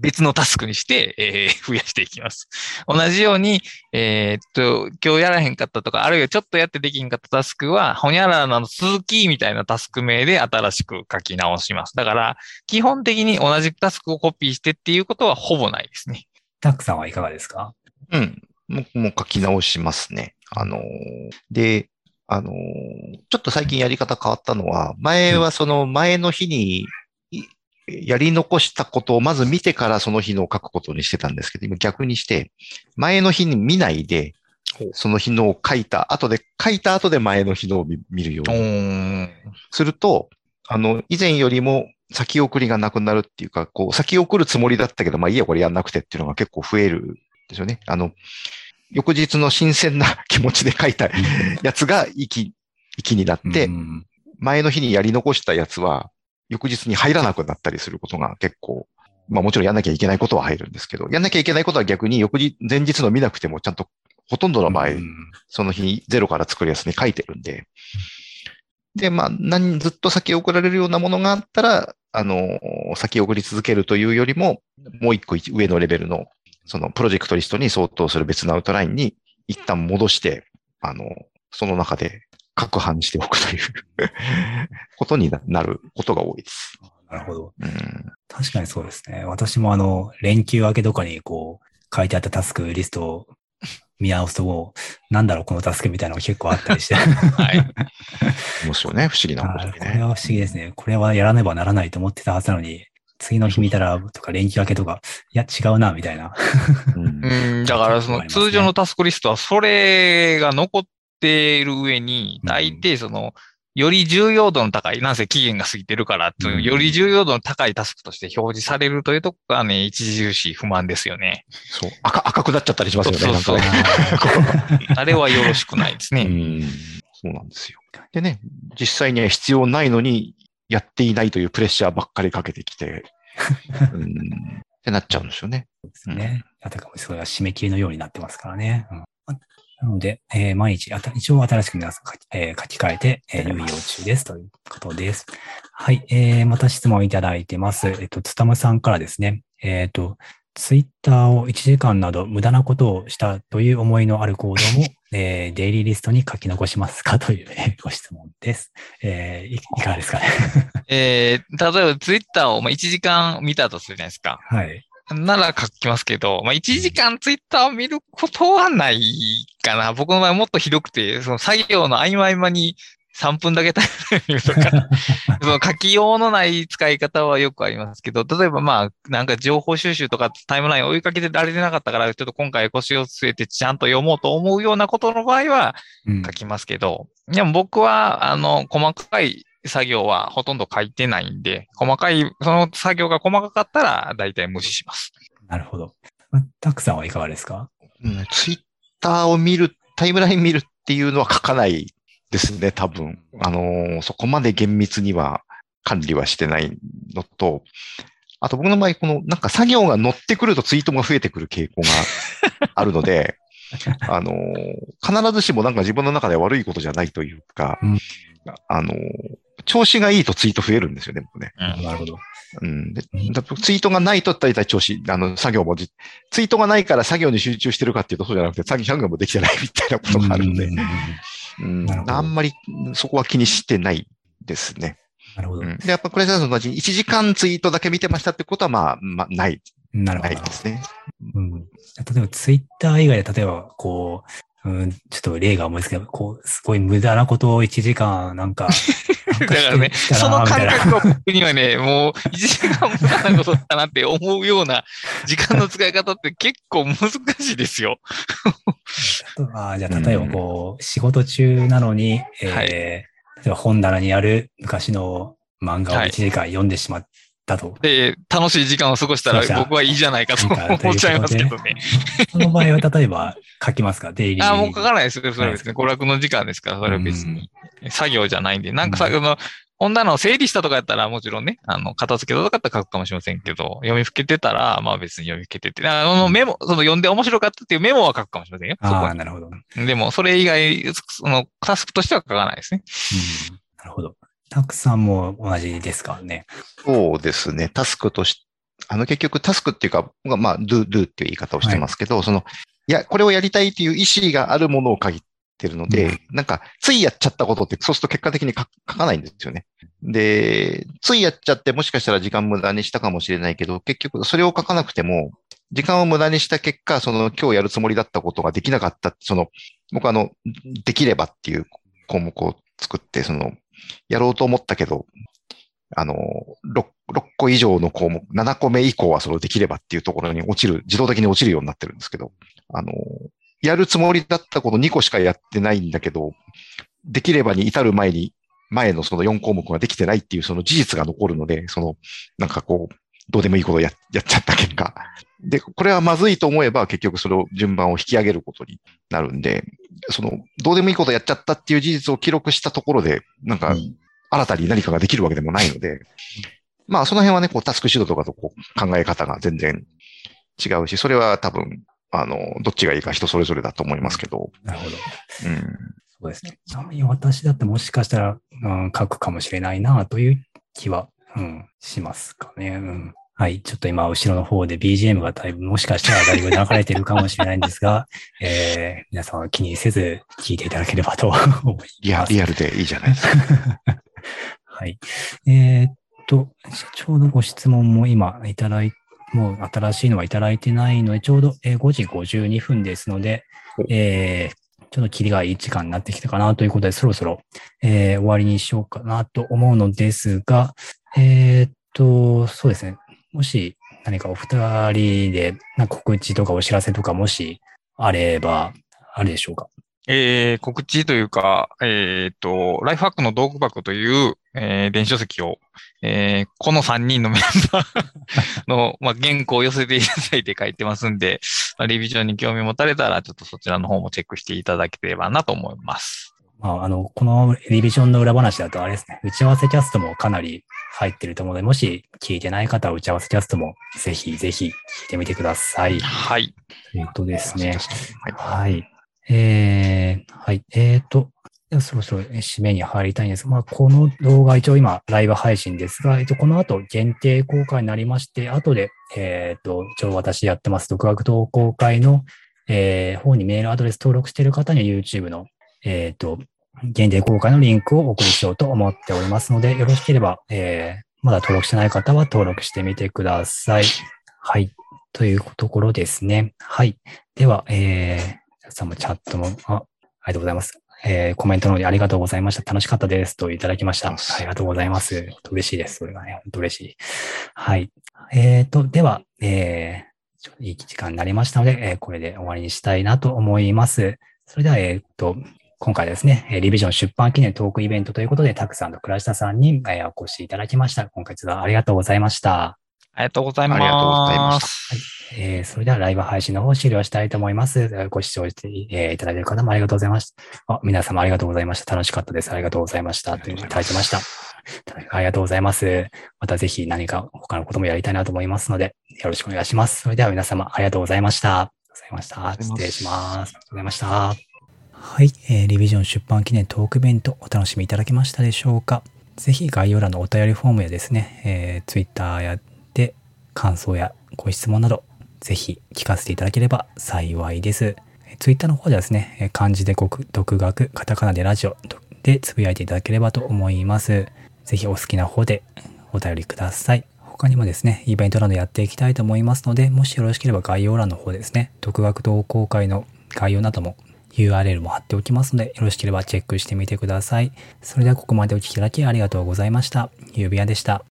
別のタスクにして、えー増やしていきます。同じように、えーっと、今日やらへんかったとか、あるいはちょっとやってできんかったタスクは、ほにゃららの続きみたいなタスク名で新しく書き直します。だから、基本的に同じタスクをコピーしてっていうことはほぼないですね。タックさんはいかがですか？うん。僕も書き直しますね。あのーで、あのーちょっと最近やり方変わったのは、前はその前の日にいやり残したことをまず見てからその日のを書くことにしてたんですけど、今逆にして、前の日に見ないで、その日のを書いた後で、書いた後で前の日のを見見るようおにーすると、あの、以前よりも先送りがなくなるっていうか、こう、先送るつもりだったけど、まあいいや、これやんなくてっていうのが結構増えるんですよね。あの、翌日の新鮮な気持ちで書いたやつが息、息になって、うん前の日にやり残したやつは、翌日に入らなくなったりすることが結構、まあもちろんやんなきゃいけないことは入るんですけど、やんなきゃいけないことは逆に翌日、前日の見なくてもちゃんとほとんどの場合、うんその日にゼロから作るやつに書いてるんで。で、まあ、何、ずっと先送られるようなものがあったら、あの、先送り続けるというよりも、もう一個上のレベルの、そのプロジェクトリストに相当する別のアウトラインに一旦戻して、あの、その中で攪拌しておくということになることが多いです。なるほど。うん、確かにそうですね。私もあの、連休明けとかにこう、書いてあったタスクリストを見直すともう、なんだろう、このタスクみたいなのが結構あったりして。はい。面白いね。不思議なこね。これは不思議ですね。これはやらねばならないと思ってたはずなのに、次の日見たら、とか連休明けとか、いや、違うな、みたいな。うんうん、だから その通常のタスクリストはそれが残っている上に、うん大抵その、より重要度の高い、なんせ期限が過ぎてるからう、うんより重要度の高いタスクとして表示されるというところがね、著しい不満ですよね。そう赤。赤くなっちゃったりしますよね。そうそうなんかね あれはよろしくないですね。うんそうなんですよ。でね、実際には必要ないのに、やっていないというプレッシャーばっかりかけてきて、うん、ってなっちゃうんですよね。ですね。あたかもそれは締め切りのようになってますからね。うんなので、えー毎日あた、一応新しく皆さん書き,、えー書き換えて、えー運用中ですということです。はい。えーまた質問いただいてます。えっ、と、つたむさんからですね。えっ、と、ツイッターを1時間など無駄なことをしたという思いのある行動も、えーデイリーリストに書き残しますかという、えーご質問です。えーいいかがですかね。えー例えばツイッターをまあ1時間見たとするじゃないですか。はい。なら書きますけど、まあ、1時間ツイッターを見ることはないかな。僕の場合もっとひどくて、その作業の合間合間に3分だけタイムとか、その書きようのない使い方はよくありますけど、例えばまあ、なんか情報収集とかタイムライン追いかけてられてなかったから、ちょっと今回腰を据えてちゃんと読もうと思うようなことの場合はうん書きますけど、でも僕は、あの、細かい作業はほとんど書いてないんで、細かい、その作業が細かかったら大体無視します。なるほど。またくさんはいかがですか？うんツイッターを見る、タイムライン見るっていうのは書かないですね、多分。あのーそこまで厳密には管理はしてないのと、あと僕の場合、このなんか作業が乗ってくるとツイートが増えてくる傾向が あるので、あのー必ずしもなんか自分の中で悪いことじゃないというか、うんあのー調子がいいとツイート増えるんですよね、僕ね。うんなるほど。うん、ツイートがないと大体調子、あの、作業もじ、ツイートがないから作業に集中してるかっていうとそうじゃなくて、作業もできてないみたいなことがあるのでうん、あんまりそこは気にしてないですね。なるほど。うん、で、やっぱこれと同じに1時間ツイートだけ見てましたってことは、まあ、まあ、ない、なるほどないで。すね。うん、例えばツイッター以外で、例えばこう、うん、ちょっと例が思いつけど、こう、すごい無駄なことを1時間なんか、だからね、その感覚が僕にはね、もう1時間無駄なことだなって思うような時間の使い方って結構難しいですよ。あじゃあ、例えばこう、仕事中なのに、えーはい。例えば本棚にある昔の漫画を1時間読んでしまったと。で、楽しい時間を過ごしたら僕はいいじゃないかと 思っちゃいますけどね。その場合は、例えば書きますか？デイリー。あ、もう書かないですよ。それは別に娯楽の時間ですから、それは別に。作業じゃないんで。なんかさ、うんあの、本棚を整理したとかやったら、もちろんね、あの、片付けたとかやったら書くかもしれませんけど、読みふけてたら、まあ別に読みふけてて、あのメモ、その読んで面白かったっていうメモは書くかもしれませんよ。そこああ、はなるほど。でも、それ以外、その、タスクとしては書かないですね。うん、なるほど。たくさんも同じですかね。そうですね。タスクとし、あの結局タスクっていうか、まあ、do, do っていう言い方をしてますけど、その、いや、これをやりたいという意思があるものを書いてるので、なんか、ついやっちゃったことって、そうすると結果的に書書かないんですよね。で、ついやっちゃって、もしかしたら時間無駄にしたかもしれないけど、結局それを書かなくても、時間を無駄にした結果、その今日やるつもりだったことができなかった、その、僕あの、できればっていう項目を作って、その、やろうと思ったけど、あの、6, 6個以上の項目、7個目以降はそれできればっていうところに落ちる、自動的に落ちるようになってるんですけど、あの、やるつもりだったこと2個しかやってないんだけど、できればに至る前に、前のその4項目ができてないっていうその事実が残るので、その、なんかこう、どうでもいいことをややっちゃった結果。で、これはまずいと思えば結局それを順番を引き上げることになるんで、その、どうでもいいことをやっちゃったっていう事実を記録したところで、なんか、新たに何かができるわけでもないので、まあその辺はね、こうタスクシードとかとこう考え方が全然違うし、それは多分、あの、どっちがいいか人それぞれだと思いますけど、なるほど。うん。そうですね。ちなみに私だってもしかしたら、うん、書くかもしれないなという気は、うん、しますかね。うん。はい。ちょっと今、後ろの方で BGM がだいぶ、もしかしたらだいぶ流れてるかもしれないんですが、えー、皆さんは気にせず聞いていただければと思います。リアリアルでいいじゃないですか。はい。えーっと、ちょうどご質問も今いただいもう新しいのはいただいてないので、ちょうどえー5時52分ですのでお、えーちょっとキリがいい時間になってきたかなということで、そろそろ、えー終わりにしようかなと思うのですが、えーっと、そうですね。もし何かお二人で告知とかお知らせとかもしあれば、あるでしょうか？えー告知というか、えっ、と、ライフハックの道具箱という、えー電子書籍を、えーこの3人のメンバーの、まあ、原稿を寄せていただいて書いてますんで、まあリビジョンに興味持たれたら、ちょっとそちらの方もチェックしていただければなと思います。まあ、あの、このリビジョンの裏話だとあれですね、打ち合わせキャストもかなり入ってると思うので、もし聞いてない方は打ち合わせキャストもぜひぜひ聞いてみてください。はい。ということですね。はい。はい。えー、はい。えーと、そろそろえ締めに入りたいんですが、まあ、この動画一応今ライブ配信ですが、えっと、この後限定公開になりまして、後で、えーと、一応私やってます独学同好会の、えー方にメールアドレス登録している方には YouTube の、えーと、限定公開のリンクをお送りしようと思っておりますので、よろしければ、えーまだ登録してない方は登録してみてください。はい。というところですね。はい。では、えー、皆さんもチャットも、あ、ありがとうございます。えー、コメントの方にありがとうございました。楽しかったです。といただきました。ありがとうございます。嬉しいです。それがね、本当嬉しい。はい。えーと、では、えー、ちょっといい時間になりましたので、えーこれで終わりにしたいなと思います。それでは、えーっと、今回ですね、えーリビジョン出版記念トークイベントということで、たくさんと倉下さんに、えーお越しいただきました。今回、はありがとうございました。ありがとうございます。ありがとうございましたえーそれではライブ配信の方を終了したいと思います。えーご視聴して、えーいただいている方もありがとうございました。あ皆様ありがとうございました。楽しかったです。ありがとうございました。というふうにいただきました。ありがとうございます。またぜひ何か他のこともやりたいなと思いますので、よろしくお願いします。それでは皆様ありがとうございました。ありがとうございました。失礼します。ありがとうございました。はい、えーリビジョン出版記念トークイベントお楽しみいただけましたでしょうか？ぜひ概要欄のお便りフォームやですね、えー、Twitter やって感想やご質問などぜひ聞かせていただければ幸いです。えー Twitter の方ではですね、漢字で国独学、カタカナでラジオでつぶやいていただければと思います。ぜひお好きな方でお便りください。他にもですね、イベントなどやっていきたいと思いますので、もしよろしければ概要欄の方ですね、独学同好会の概要なども URL も貼っておきますので、よろしければチェックしてみてください。それではここまでお聴きいただきありがとうございました。指輪でした。